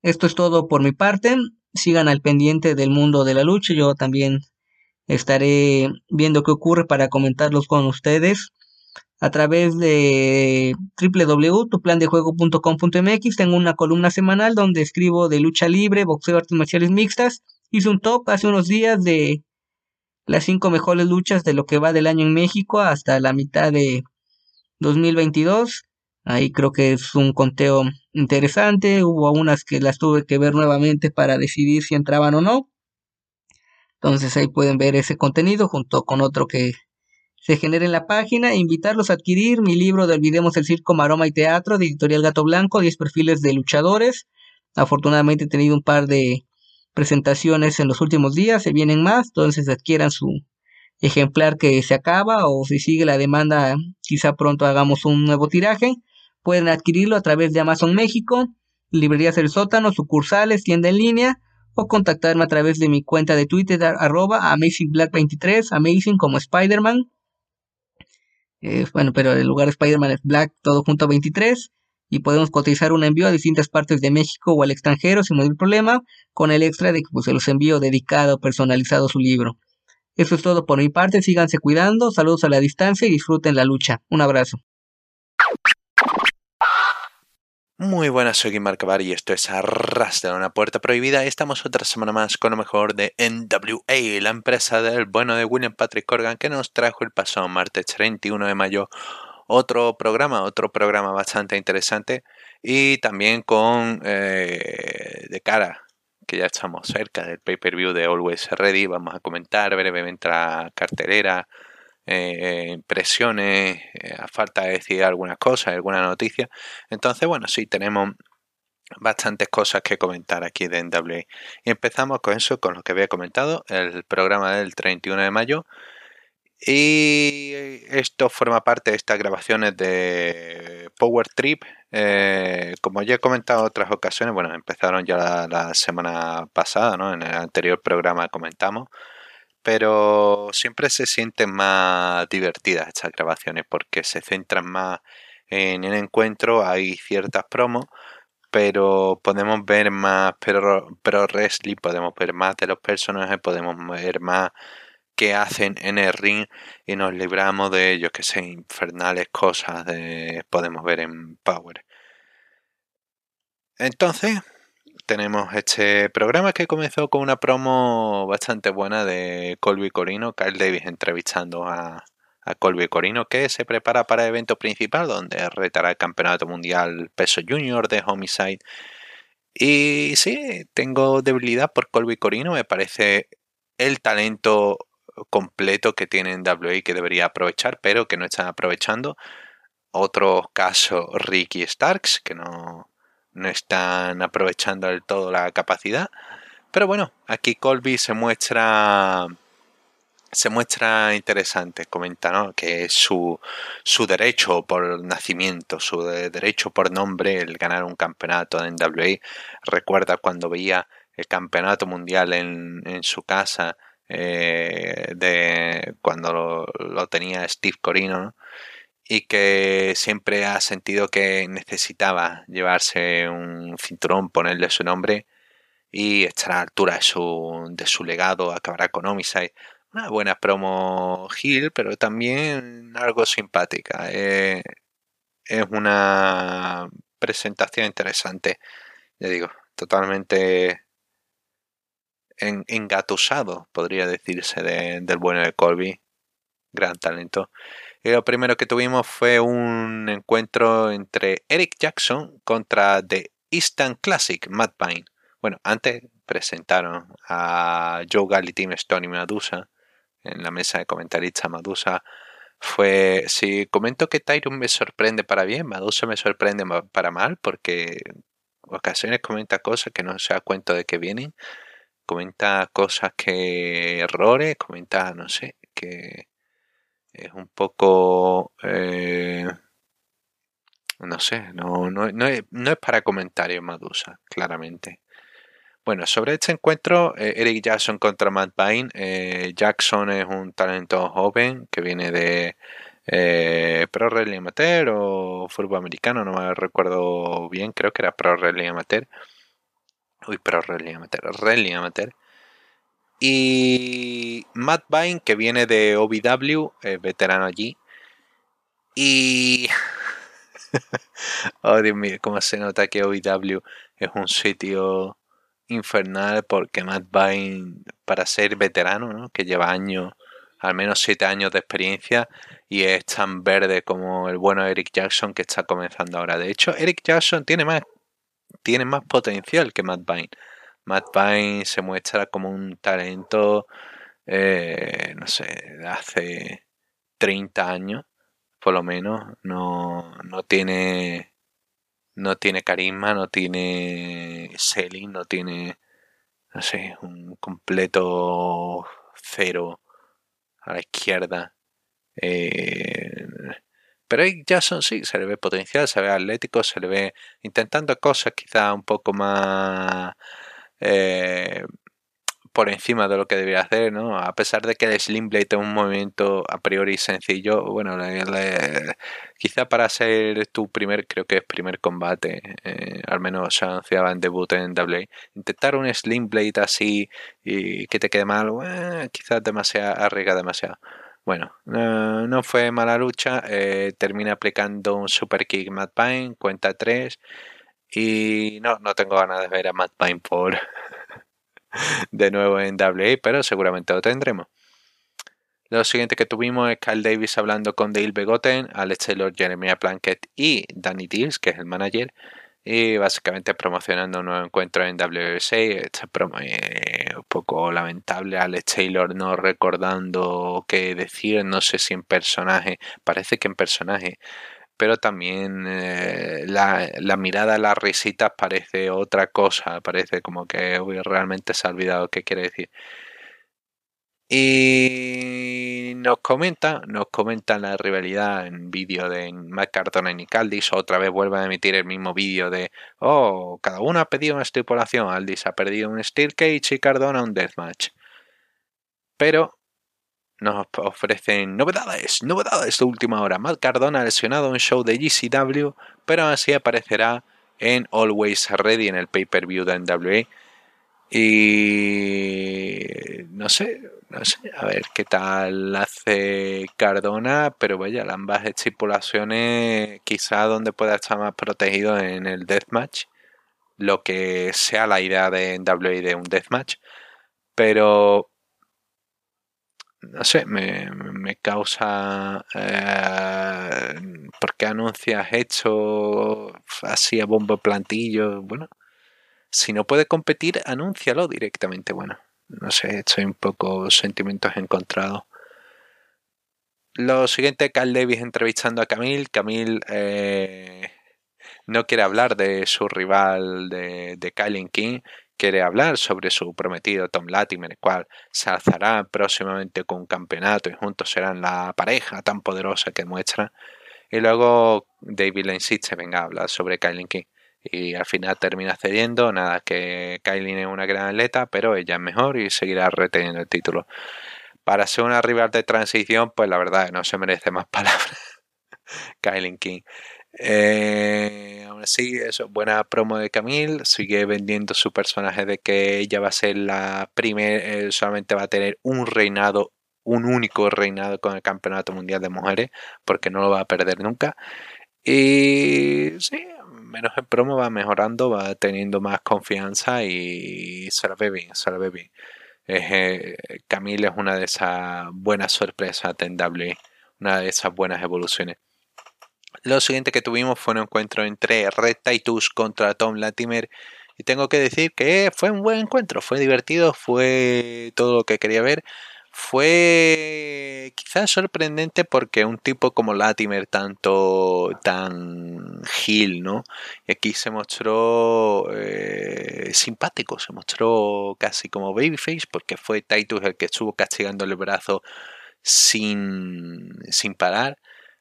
Esto es todo por mi parte. Sigan al pendiente del mundo de la lucha. Yo también estaré viendo qué ocurre para comentarlos con ustedes a través de www.tuplandejuego.com.mx. Tengo una columna semanal donde escribo de lucha libre, boxeo, artes marciales mixtas. Hice un top hace unos días de las cinco mejores luchas de lo que va del año en México hasta la mitad de 2022. Ahí creo que es un conteo interesante. Hubo unas que las tuve que ver nuevamente para decidir si entraban o no. Entonces ahí pueden ver ese contenido junto con otro que se genera en la página invitarlos a adquirir mi libro de Olvidemos el Circo, Maroma y Teatro de Editorial Gato Blanco, 10 perfiles de luchadores. Afortunadamente he tenido un par de presentaciones en los últimos días, se vienen más, entonces adquieran su ejemplar que se acaba o si sigue la demanda, quizá pronto hagamos un nuevo tiraje. Pueden adquirirlo a través de Amazon México, Librerías El Sótano, sucursales, tienda en línea o contactarme a través de mi cuenta de Twitter arroba AmazingBlack23, Amazing como Spider-Man eh, bueno, pero el lugar de Spider-Man es Black, todo junto a 23. Y podemos cotizar un envío a distintas partes de México o al extranjero sin ningún problema, con el extra de que pues, se los envío dedicado, personalizado su libro. Eso es todo por mi parte, síganse cuidando, saludos a la distancia y disfruten la lucha. Un abrazo. Muy buenas, soy Mark y esto es Arrastra una puerta prohibida. Estamos otra semana más con lo mejor de NWA, la empresa del bueno de William Patrick Corgan que nos trajo el pasado martes 31 de mayo otro programa, otro programa bastante interesante y también con eh, de cara que ya estamos cerca del pay-per-view de Always Ready, vamos a comentar brevemente la cartelera, eh, impresiones, eh, a falta de decir algunas cosas, alguna noticia. Entonces, bueno, sí, tenemos bastantes cosas que comentar aquí de NWA. Y empezamos con eso, con lo que había comentado, el programa del 31 de mayo. Y esto forma parte de estas grabaciones de Power Trip. Eh, como ya he comentado en otras ocasiones, bueno, empezaron ya la, semana pasada, ¿no? En el anterior programa comentamos. Pero siempre se sienten más divertidas estas grabaciones porque se centran más en el encuentro. Hay ciertas promos, pero podemos ver más pero pro wrestling, podemos ver más de los personajes, podemos ver más que hacen en el ring y nos libramos de ellos, que sean infernales cosas de podemos ver en Power. Entonces, tenemos este programa que comenzó con una promo bastante buena de Colby Corino, Kyle Davis entrevistando a, a Colby Corino, que se prepara para el evento principal, donde retará el campeonato mundial peso junior de Homicide. Y sí, tengo debilidad por Colby Corino, me parece el talento completo que tiene en WA que debería aprovechar, pero que no están aprovechando. Otro caso, Ricky Starks, que no, no están aprovechando del todo la capacidad. Pero bueno, aquí Colby se muestra se muestra interesante, comenta ¿no? que es su, su derecho por nacimiento, su derecho por nombre el ganar un campeonato en WA. Recuerda cuando veía el campeonato mundial en, en su casa eh, de cuando lo, tenía Steve Corino y que siempre ha sentido que necesitaba llevarse un cinturón, ponerle su nombre y estar a la altura de su, de su legado, acabará con Homicide. Una buena promo Hill, pero también algo simpática. Eh, es una presentación interesante. Ya digo, totalmente engatusado, podría decirse, del bueno de Colby. Gran talento. Lo primero que tuvimos fue un encuentro entre Eric Jackson contra The Eastern Classic, Matt Pine. Bueno, antes presentaron a Joe Galli, Team Stone y Medusa en la mesa de comentaristas Medusa. Fue, si comento que Tyron me sorprende para bien, Medusa me sorprende para mal, porque ocasiones comenta cosas que no se da cuenta de que vienen comenta cosas que errores, comenta, no sé, que es un poco... Eh, no sé, no, no, no, es, no para comentarios Madusa, claramente. Bueno, sobre este encuentro, eh, Eric Jackson contra Matt Pine. Eh, Jackson es un talento joven que viene de Pro Wrestling Amateur o fútbol americano, no me recuerdo bien, creo que era Pro Wrestling Amateur. Uy, pero Rally Amateur. Y Matt Vine, que viene de OVW, veterano allí. Y. oh, Dios mío, cómo se nota que OVW es un sitio infernal porque Matt Vine, para ser veterano, que lleva años, al menos siete años de experiencia, y es tan verde como el bueno Eric Jackson que está comenzando ahora. De hecho, Eric Jackson tiene más tiene más potencial que Matt Vine. Matt Vine se muestra como un talento, eh, no sé, de hace 30 años, por lo menos. No, no tiene no tiene carisma, no tiene selling, no tiene, no sé, un completo cero a la izquierda. Eh, pero Jason sí, se le ve potencial, se ve atlético, se le ve intentando cosas quizá un poco más eh, por encima de lo que debería hacer, ¿no? A pesar de que el Slim Blade es un movimiento a priori sencillo, bueno, quizá para ser tu primer, creo que es primer combate, eh, al menos se anunciaba en debut en WWE, intentar un Slim Blade así y que te quede mal, quizás demasiado, arriesga demasiado. Bueno, no fue mala lucha. Eh, termina aplicando un super kick Matt Pine, cuenta 3. Y no, no tengo ganas de ver a Matt Pine por de nuevo en WA, pero seguramente lo tendremos. Lo siguiente que tuvimos es Kyle Davis hablando con Dale Begotten, Alex Taylor, Jeremiah Plunkett y Danny Deals, que es el manager y básicamente promocionando un nuevo encuentro en WBC. Este un poco lamentable. Alex Taylor no recordando qué decir, no sé si en personaje, parece que en personaje, pero también eh, la, la, mirada, las risitas parece otra cosa, parece como que realmente se ha olvidado qué quiere decir. Y nos comenta, nos comenta la rivalidad en vídeo de Matt Cardona y Nick Aldis. Otra vez vuelve a emitir el mismo vídeo de, oh, cada uno ha pedido una estipulación. Aldis ha perdido un Steel Cage y Cardona un Deathmatch. Pero nos ofrecen novedades, novedades de última hora. Matt Cardona ha lesionado un show de GCW, pero así aparecerá en Always Ready en el pay-per-view de NWA. Y no sé, no sé, a ver qué tal hace Cardona, pero vaya, ambas estipulaciones quizá donde pueda estar más protegido en el deathmatch, lo que sea la idea de NWA de un deathmatch, pero no sé, me, me causa... Eh, ¿Por qué anuncias hecho así a bombo plantillo? Bueno, si no puede competir, anúncialo directamente. Bueno, no sé, estoy un poco sentimientos encontrados. Lo siguiente, Carl Davis entrevistando a Camille. Camille eh, no quiere hablar de su rival de, de Kylie King quiere hablar sobre su prometido Tom Latimer, el cual se alzará próximamente con un campeonato y juntos serán la pareja tan poderosa que muestra. Y luego David le insiste, venga, a hablar sobre Kylie King. Y al final termina cediendo, nada, que Kylie es una gran atleta, pero ella es mejor y seguirá reteniendo el título. Para ser una rival de transición, pues la verdad no se merece más palabras. Kylie King. Eh, aún así, eso, buena promo de Camille. Sigue vendiendo su personaje de que ella va a ser la primera, eh, solamente va a tener un reinado, un único reinado con el Campeonato Mundial de Mujeres, porque no lo va a perder nunca. Y sí, menos en promo va mejorando, va teniendo más confianza y se la ve bien, se la ve bien. Eh, Camille es una de esas buenas sorpresas de una de esas buenas evoluciones. Lo siguiente que tuvimos fue un encuentro entre Red Titus contra Tom Latimer. Y tengo que decir que fue un buen encuentro, fue divertido, fue todo lo que quería ver. Fue quizás sorprendente porque un tipo como Latimer, tanto tan gil, ¿no? Y aquí se mostró eh, simpático, se mostró casi como babyface porque fue Titus el que estuvo castigando el brazo sin, sin parar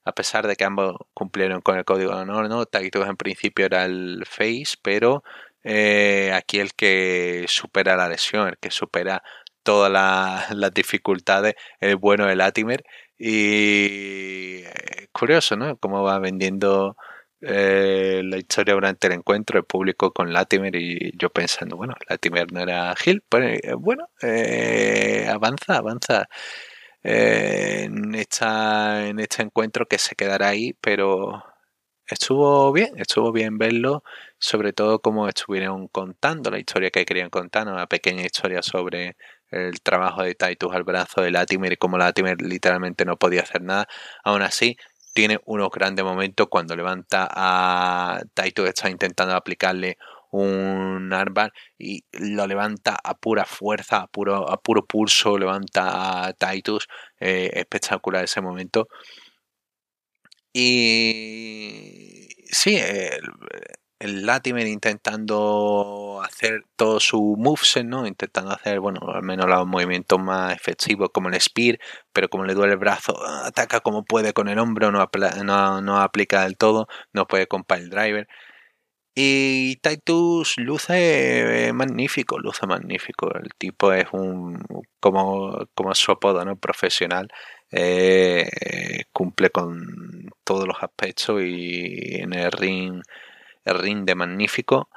a pesar de que ambos cumplieron con el código de honor, ¿no? Titus en principio era el face, pero eh, aquí el que supera la lesión, el que supera todas las dificultades, el bueno de Latimer. Y eh, curioso, ¿no? Cómo va vendiendo eh, la historia durante el encuentro, el público con Latimer y yo pensando, bueno, Latimer no era Gil, pues bueno, avanza, avanza en, esta, en este encuentro que se quedará ahí, pero estuvo bien, estuvo bien verlo, sobre todo como estuvieron contando la historia que querían contar, una pequeña historia sobre el trabajo de Titus al brazo de Latimer y cómo Latimer literalmente no podía hacer nada. Aún así, tiene unos grandes momentos cuando levanta a Titus, está intentando aplicarle un armbar y lo levanta a pura fuerza, a puro, a puro pulso, levanta a Titus. Eh, espectacular ese momento. Y sí, el, Latimer intentando hacer todo su moveset, ¿no? Intentando hacer, bueno, al menos los movimientos más efectivos como el spear, pero como le duele el brazo, ataca como puede con el hombro, no, no, no aplica del todo, no puede con el driver. Y Titus luce magnífico, luce magnífico. El tipo es un, como, como su apodo, ¿no? Profesional. Eh, cumple con todos los aspectos y en el ring, el ring de magnífico.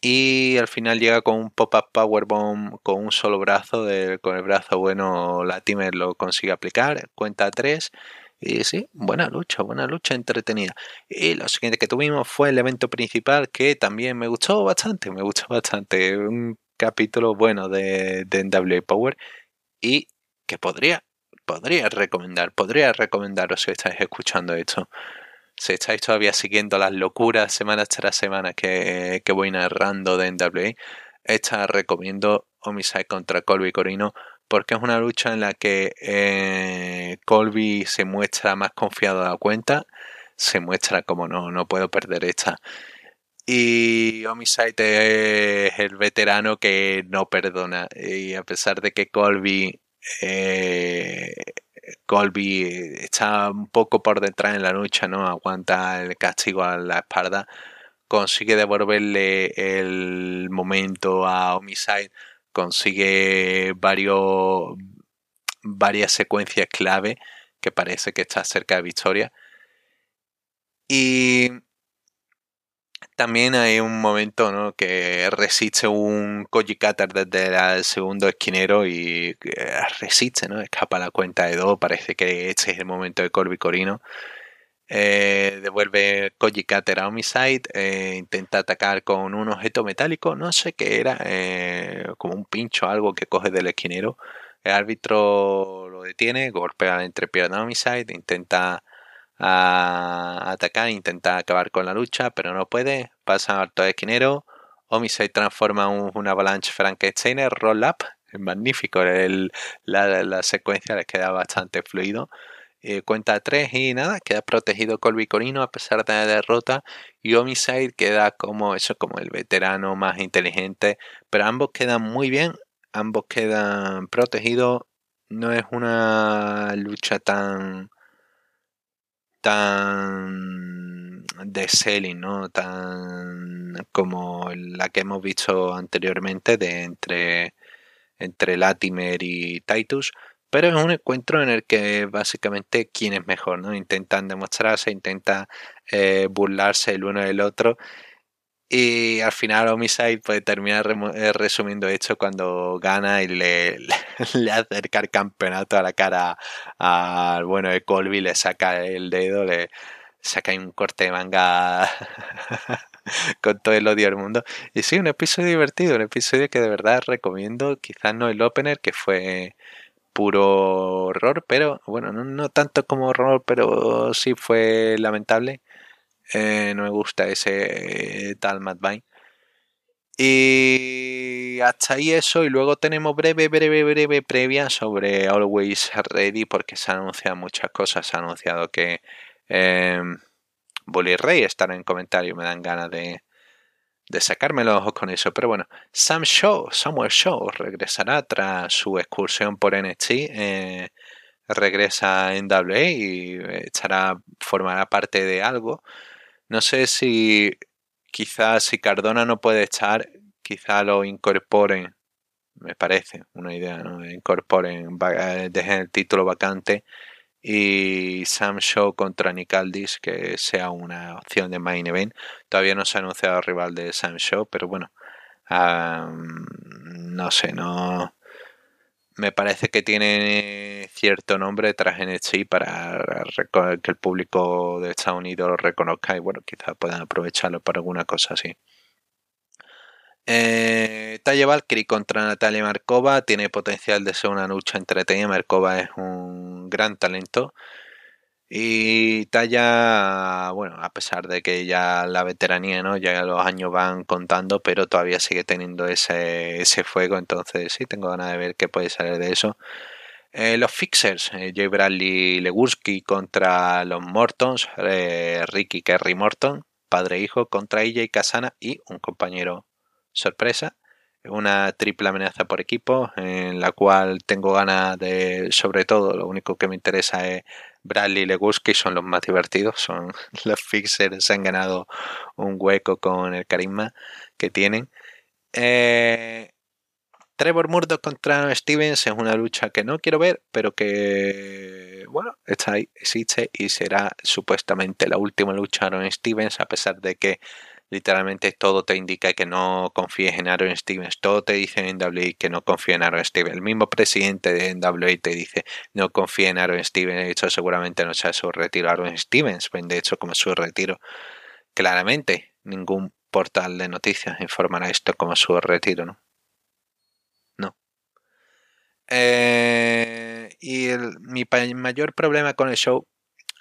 Y al final llega con un pop-up powerbomb con un solo brazo, con el brazo bueno Latimer lo consigue aplicar, cuenta 3 y sí, buena lucha, buena lucha entretenida. Y lo siguiente que tuvimos fue el evento principal que también me gustó bastante, me gustó bastante. Un capítulo bueno de, de NWA Power y que podría, podría recomendar, podría recomendaros si estáis escuchando esto. Si estáis todavía siguiendo las locuras semana tras semana que, que voy narrando de NWA, esta recomiendo Homicide contra Colby Corino porque es una lucha en la que eh, Colby se muestra más confiado a la cuenta, se muestra como no, no puedo perder esta. Y Homicide es el veterano que no perdona. Y a pesar de que Colby eh, Colby está un poco por detrás en la lucha, ¿no? Aguanta el castigo a la espalda. Consigue devolverle el momento a Homicide. Consigue varios, varias secuencias clave que parece que está cerca de victoria. Y también hay un momento ¿no? que resiste un Koji desde el segundo esquinero y eh, resiste, ¿no? escapa la cuenta de dos. Parece que este es el momento de Corby Corino. Eh, devuelve Koji a Homicide, eh, intenta atacar con un objeto metálico, no sé qué era, como un pincho, algo que coge del esquinero. El árbitro lo detiene, golpea la entrepierna a Homicide, intenta a atacar, intenta acabar con la lucha, pero no puede. Pasa alto esquinero. Homicide transforma un, avalanche Frankensteiner, roll up. Es magnífico, el, la, secuencia les queda bastante fluido. Eh, cuenta 3 y nada, queda protegido Colby Corino a pesar de la derrota y Homicide queda como eso, como el veterano más inteligente, pero ambos quedan muy bien, ambos quedan protegidos, no es una lucha tan tan de selling, ¿no? Tan como la que hemos visto anteriormente de entre, entre Latimer y Titus. Pero es un encuentro en el que básicamente quién es mejor, ¿no? Intentan demostrarse, intentan eh, burlarse el uno del otro y al final Homicide puede terminar eh, resumiendo esto cuando gana y le, le, acerca el campeonato a la cara al bueno de Colby, le saca el dedo, le saca un corte de manga con todo el odio del mundo. Y sí, un episodio divertido, un episodio que de verdad recomiendo, quizás no el opener, que fue puro horror, pero bueno, no, tanto como horror, pero sí fue lamentable eh, no me gusta ese tal Mad Y hasta ahí eso. Y luego tenemos breve, breve, breve previa sobre Always Ready porque se han anunciado muchas cosas. Se ha anunciado que eh, Bully estará en comentario. Me dan ganas de, de sacarme los ojos con eso. Pero bueno, Sam Show, Samuel Show regresará tras su excursión por NXT. Eh, regresa en WA y formará parte de algo. No sé si quizás si Cardona no puede estar, quizá lo incorporen, me parece una idea, ¿no? Incorporen, eh, dejen el título vacante y Sam contra Nicaldis que sea una opción de main event. Todavía no se ha anunciado rival de Sam pero bueno, no sé, no me parece que tiene cierto nombre tras NXT para que el público de Estados Unidos lo reconozca y bueno, quizás puedan aprovecharlo para alguna cosa así. Eh, Taya Valkyrie contra Natalia Markova tiene potencial de ser una lucha entretenida. Markova es un gran talento. Y Talla, bueno, a pesar de que ya la veteranía, ¿no? Ya los años van contando, pero todavía sigue teniendo ese, ese fuego. Entonces, sí, tengo ganas de ver qué puede salir de eso. Eh, los Fixers, eh, Jay Bradley Legurski contra los Mortons, eh, Ricky Kerry Morton, padre e hijo, contra y Casana y un compañero sorpresa. Una triple amenaza por equipo en la cual tengo ganas de, sobre todo, lo único que me interesa es Bradley y Leguski son los más divertidos, son los fixers, se han ganado un hueco con el carisma que tienen. Eh, Trevor Murdoch contra Stevens es una lucha que no quiero ver, pero que, bueno, está ahí, existe y será supuestamente la última lucha de Stevens, a pesar de que literalmente todo te indica que no confíes en Aaron Stevens, todo te dice en NWA que no confíes en Aaron Stevens, el mismo presidente de NWA te dice no confíe en Aaron Stevens, de hecho seguramente no sea su retiro Aaron Stevens, de hecho como su retiro, claramente ningún portal de noticias informará esto como su retiro, ¿no? No. Eh, y mi mayor problema con el show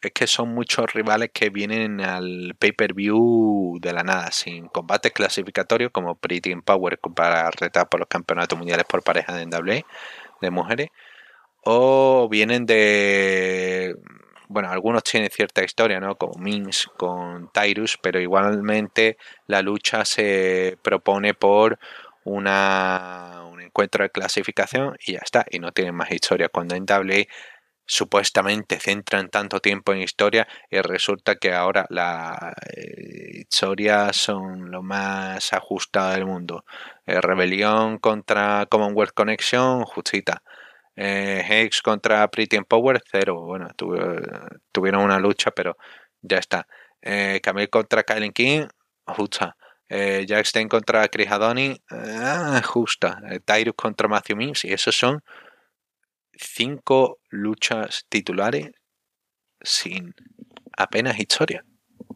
es que son muchos rivales que vienen al pay-per-view de la nada, sin combates clasificatorios como Pretty Power para retar por los campeonatos mundiales por pareja de NWA de mujeres, o vienen de. Bueno, algunos tienen cierta historia, ¿no? Como Mims con Tyrus, pero igualmente la lucha se propone por una, un encuentro de clasificación y ya está, y no tienen más historia. Cuando WWE supuestamente centran tanto tiempo en historia y resulta que ahora la eh, historia son lo más ajustado del mundo. Eh, rebelión contra Commonwealth Connection, justita. Eh, Hex contra Pretty Power, cero. Bueno, tuvieron una lucha, pero ya está. Eh, Camille contra Kylie King, justa. Eh, Jack Stein contra Chris Adoni, ah, justa. Tyrus contra Matthew Mims, y esos son cinco luchas titulares sin apenas historia.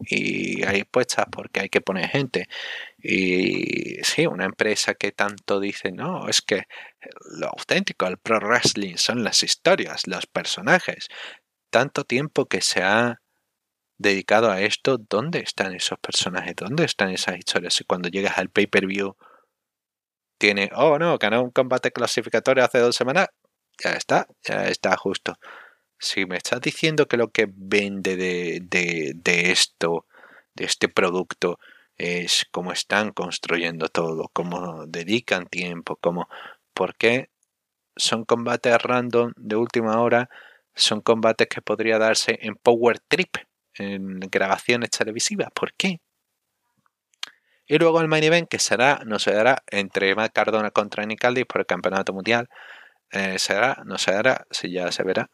Y hay puestas porque hay que poner gente. Y sí, una empresa que tanto dice, no, es que lo auténtico del pro wrestling son las historias, los personajes. Tanto tiempo que se ha dedicado a esto, ¿dónde están esos personajes? ¿Dónde están esas historias? Y cuando llegas al pay-per-view, tiene, oh no, ganó un combate clasificatorio hace dos semanas, ya está, ya está justo. Si me estás diciendo que lo que vende de, de, esto, de este producto, es cómo están construyendo todo, cómo dedican tiempo, cómo, ¿por qué son combates random de última hora? Son combates que podría darse en Power Trip, en grabaciones televisivas. ¿Por qué? Y luego el main event que será, no se dará entre Matt Cardona contra Nick Aldis por el campeonato mundial. Eh, será, no se dará, si ya se verá.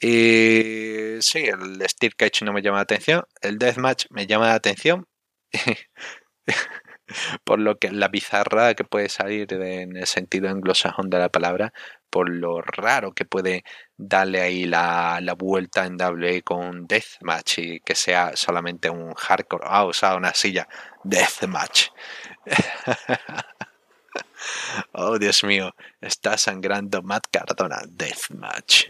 Y sí, el Steel Cage no me llama la atención. El Deathmatch me llama la atención. por lo que la bizarra que puede salir en el sentido anglosajón de la palabra, por lo raro que puede darle ahí la, vuelta en WWE con deathmatch y que sea solamente un hardcore. Ah, usado una silla. Deathmatch. oh, Dios mío, está sangrando Matt Cardona. Deathmatch.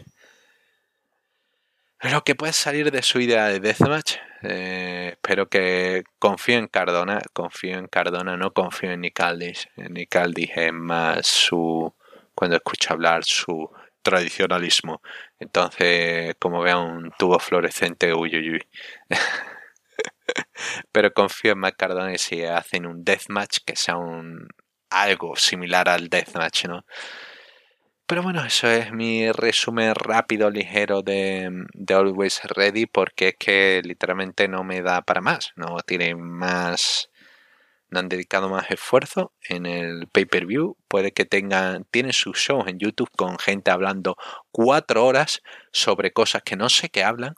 Lo que puede salir de su idea de Deathmatch, eh, espero que confío en Cardona, confío en Cardona, no confío en Nicaldis. Nicaldis es más su, cuando escucha hablar, su tradicionalismo. Entonces, como vea un tubo fluorescente, uy, uy, uy. Pero confío en Matt Cardona y si hacen un deathmatch que sea un algo similar al deathmatch, ¿no? Pero bueno, eso es mi resumen rápido, ligero de, de, Always Ready, porque es que literalmente no me da para más. No tiene más. No han dedicado más esfuerzo en el pay-per-view. Puede que tengan. Tienen sus shows en YouTube con gente hablando cuatro horas sobre cosas que no sé qué hablan,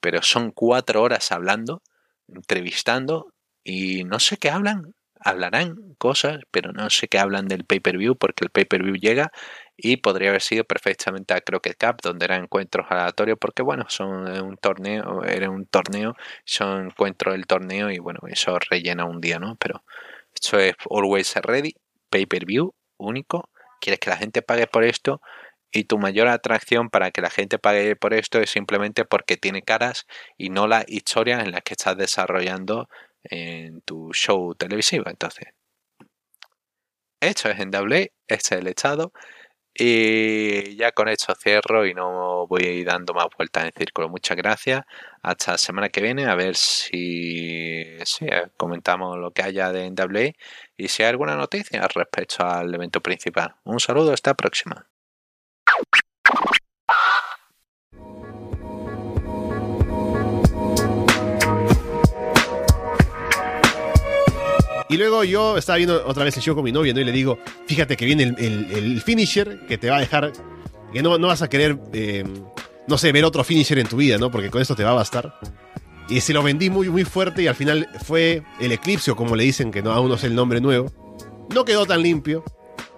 pero son cuatro horas hablando, entrevistando, y no sé qué hablan hablarán cosas, pero no sé qué hablan del pay-per-view porque el pay-per-view llega y podría haber sido perfectamente a Crockett Cup donde eran encuentros aleatorios porque bueno, son un torneo, era un torneo, son encuentros del torneo y bueno, eso rellena un día, ¿no? Pero esto es Always Ready, pay-per-view único, quieres que la gente pague por esto y tu mayor atracción para que la gente pague por esto es simplemente porque tiene caras y no las historias en las que estás desarrollando en tu show televisivo. Entonces, esto es en doble, este es el estado. Y ya con esto cierro y no voy dando más vueltas en círculo. Muchas gracias. Hasta la semana que viene a ver si, si comentamos lo que haya de NWA y si hay alguna noticia respecto al evento principal. Un saludo, hasta la próxima. Y luego yo estaba viendo otra vez el show con mi novia ¿no? y le digo, fíjate que viene el, finisher que te va a dejar, que no, no vas a querer, eh, no sé, ver otro finisher en tu vida, ¿no? Porque con esto te va a bastar. Y se lo vendí muy, muy fuerte y al final fue el eclipse, o como le dicen, que no, aún no sé el nombre nuevo. No quedó tan limpio,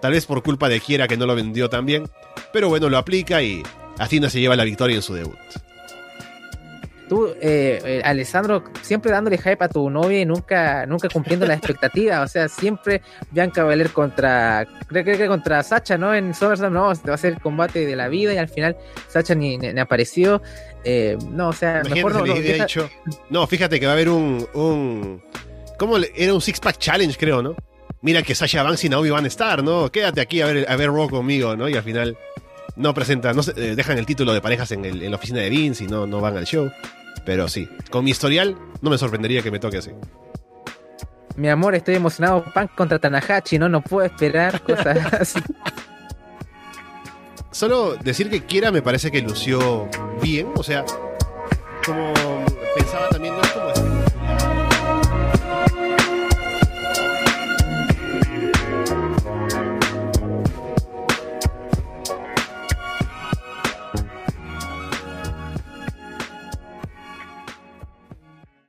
tal vez por culpa de Kiera que no lo vendió tan bien, pero bueno, lo aplica y no se lleva la victoria en su debut tú, eh, eh, Alessandro, siempre dándole hype a tu novia y nunca, nunca cumpliendo las expectativas. O sea, siempre Bianca Belair contra, creo, que contra Sacha, ¿no? En SummerSlam, no, va a ser el combate de la vida y al final Sacha ni, apareció. Eh, no, o sea, mejor no. dicho, no, fíjate que va a haber un, un ¿cómo era un six pack challenge, creo, ¿no? Mira que Sasha Banks y Naomi van a estar, ¿no? Quédate aquí a ver, a ver Raw conmigo, ¿no? Y al final no presentan, no dejan el título de parejas en, en, la oficina de Vince y no, no van al show. Pero sí, con mi historial no me sorprendería que me toque así. mi amor, estoy emocionado, Punk contra Tanahashi, no, no puedo esperar, cosas así. Solo decir que Kiera me parece que lució bien, o sea, como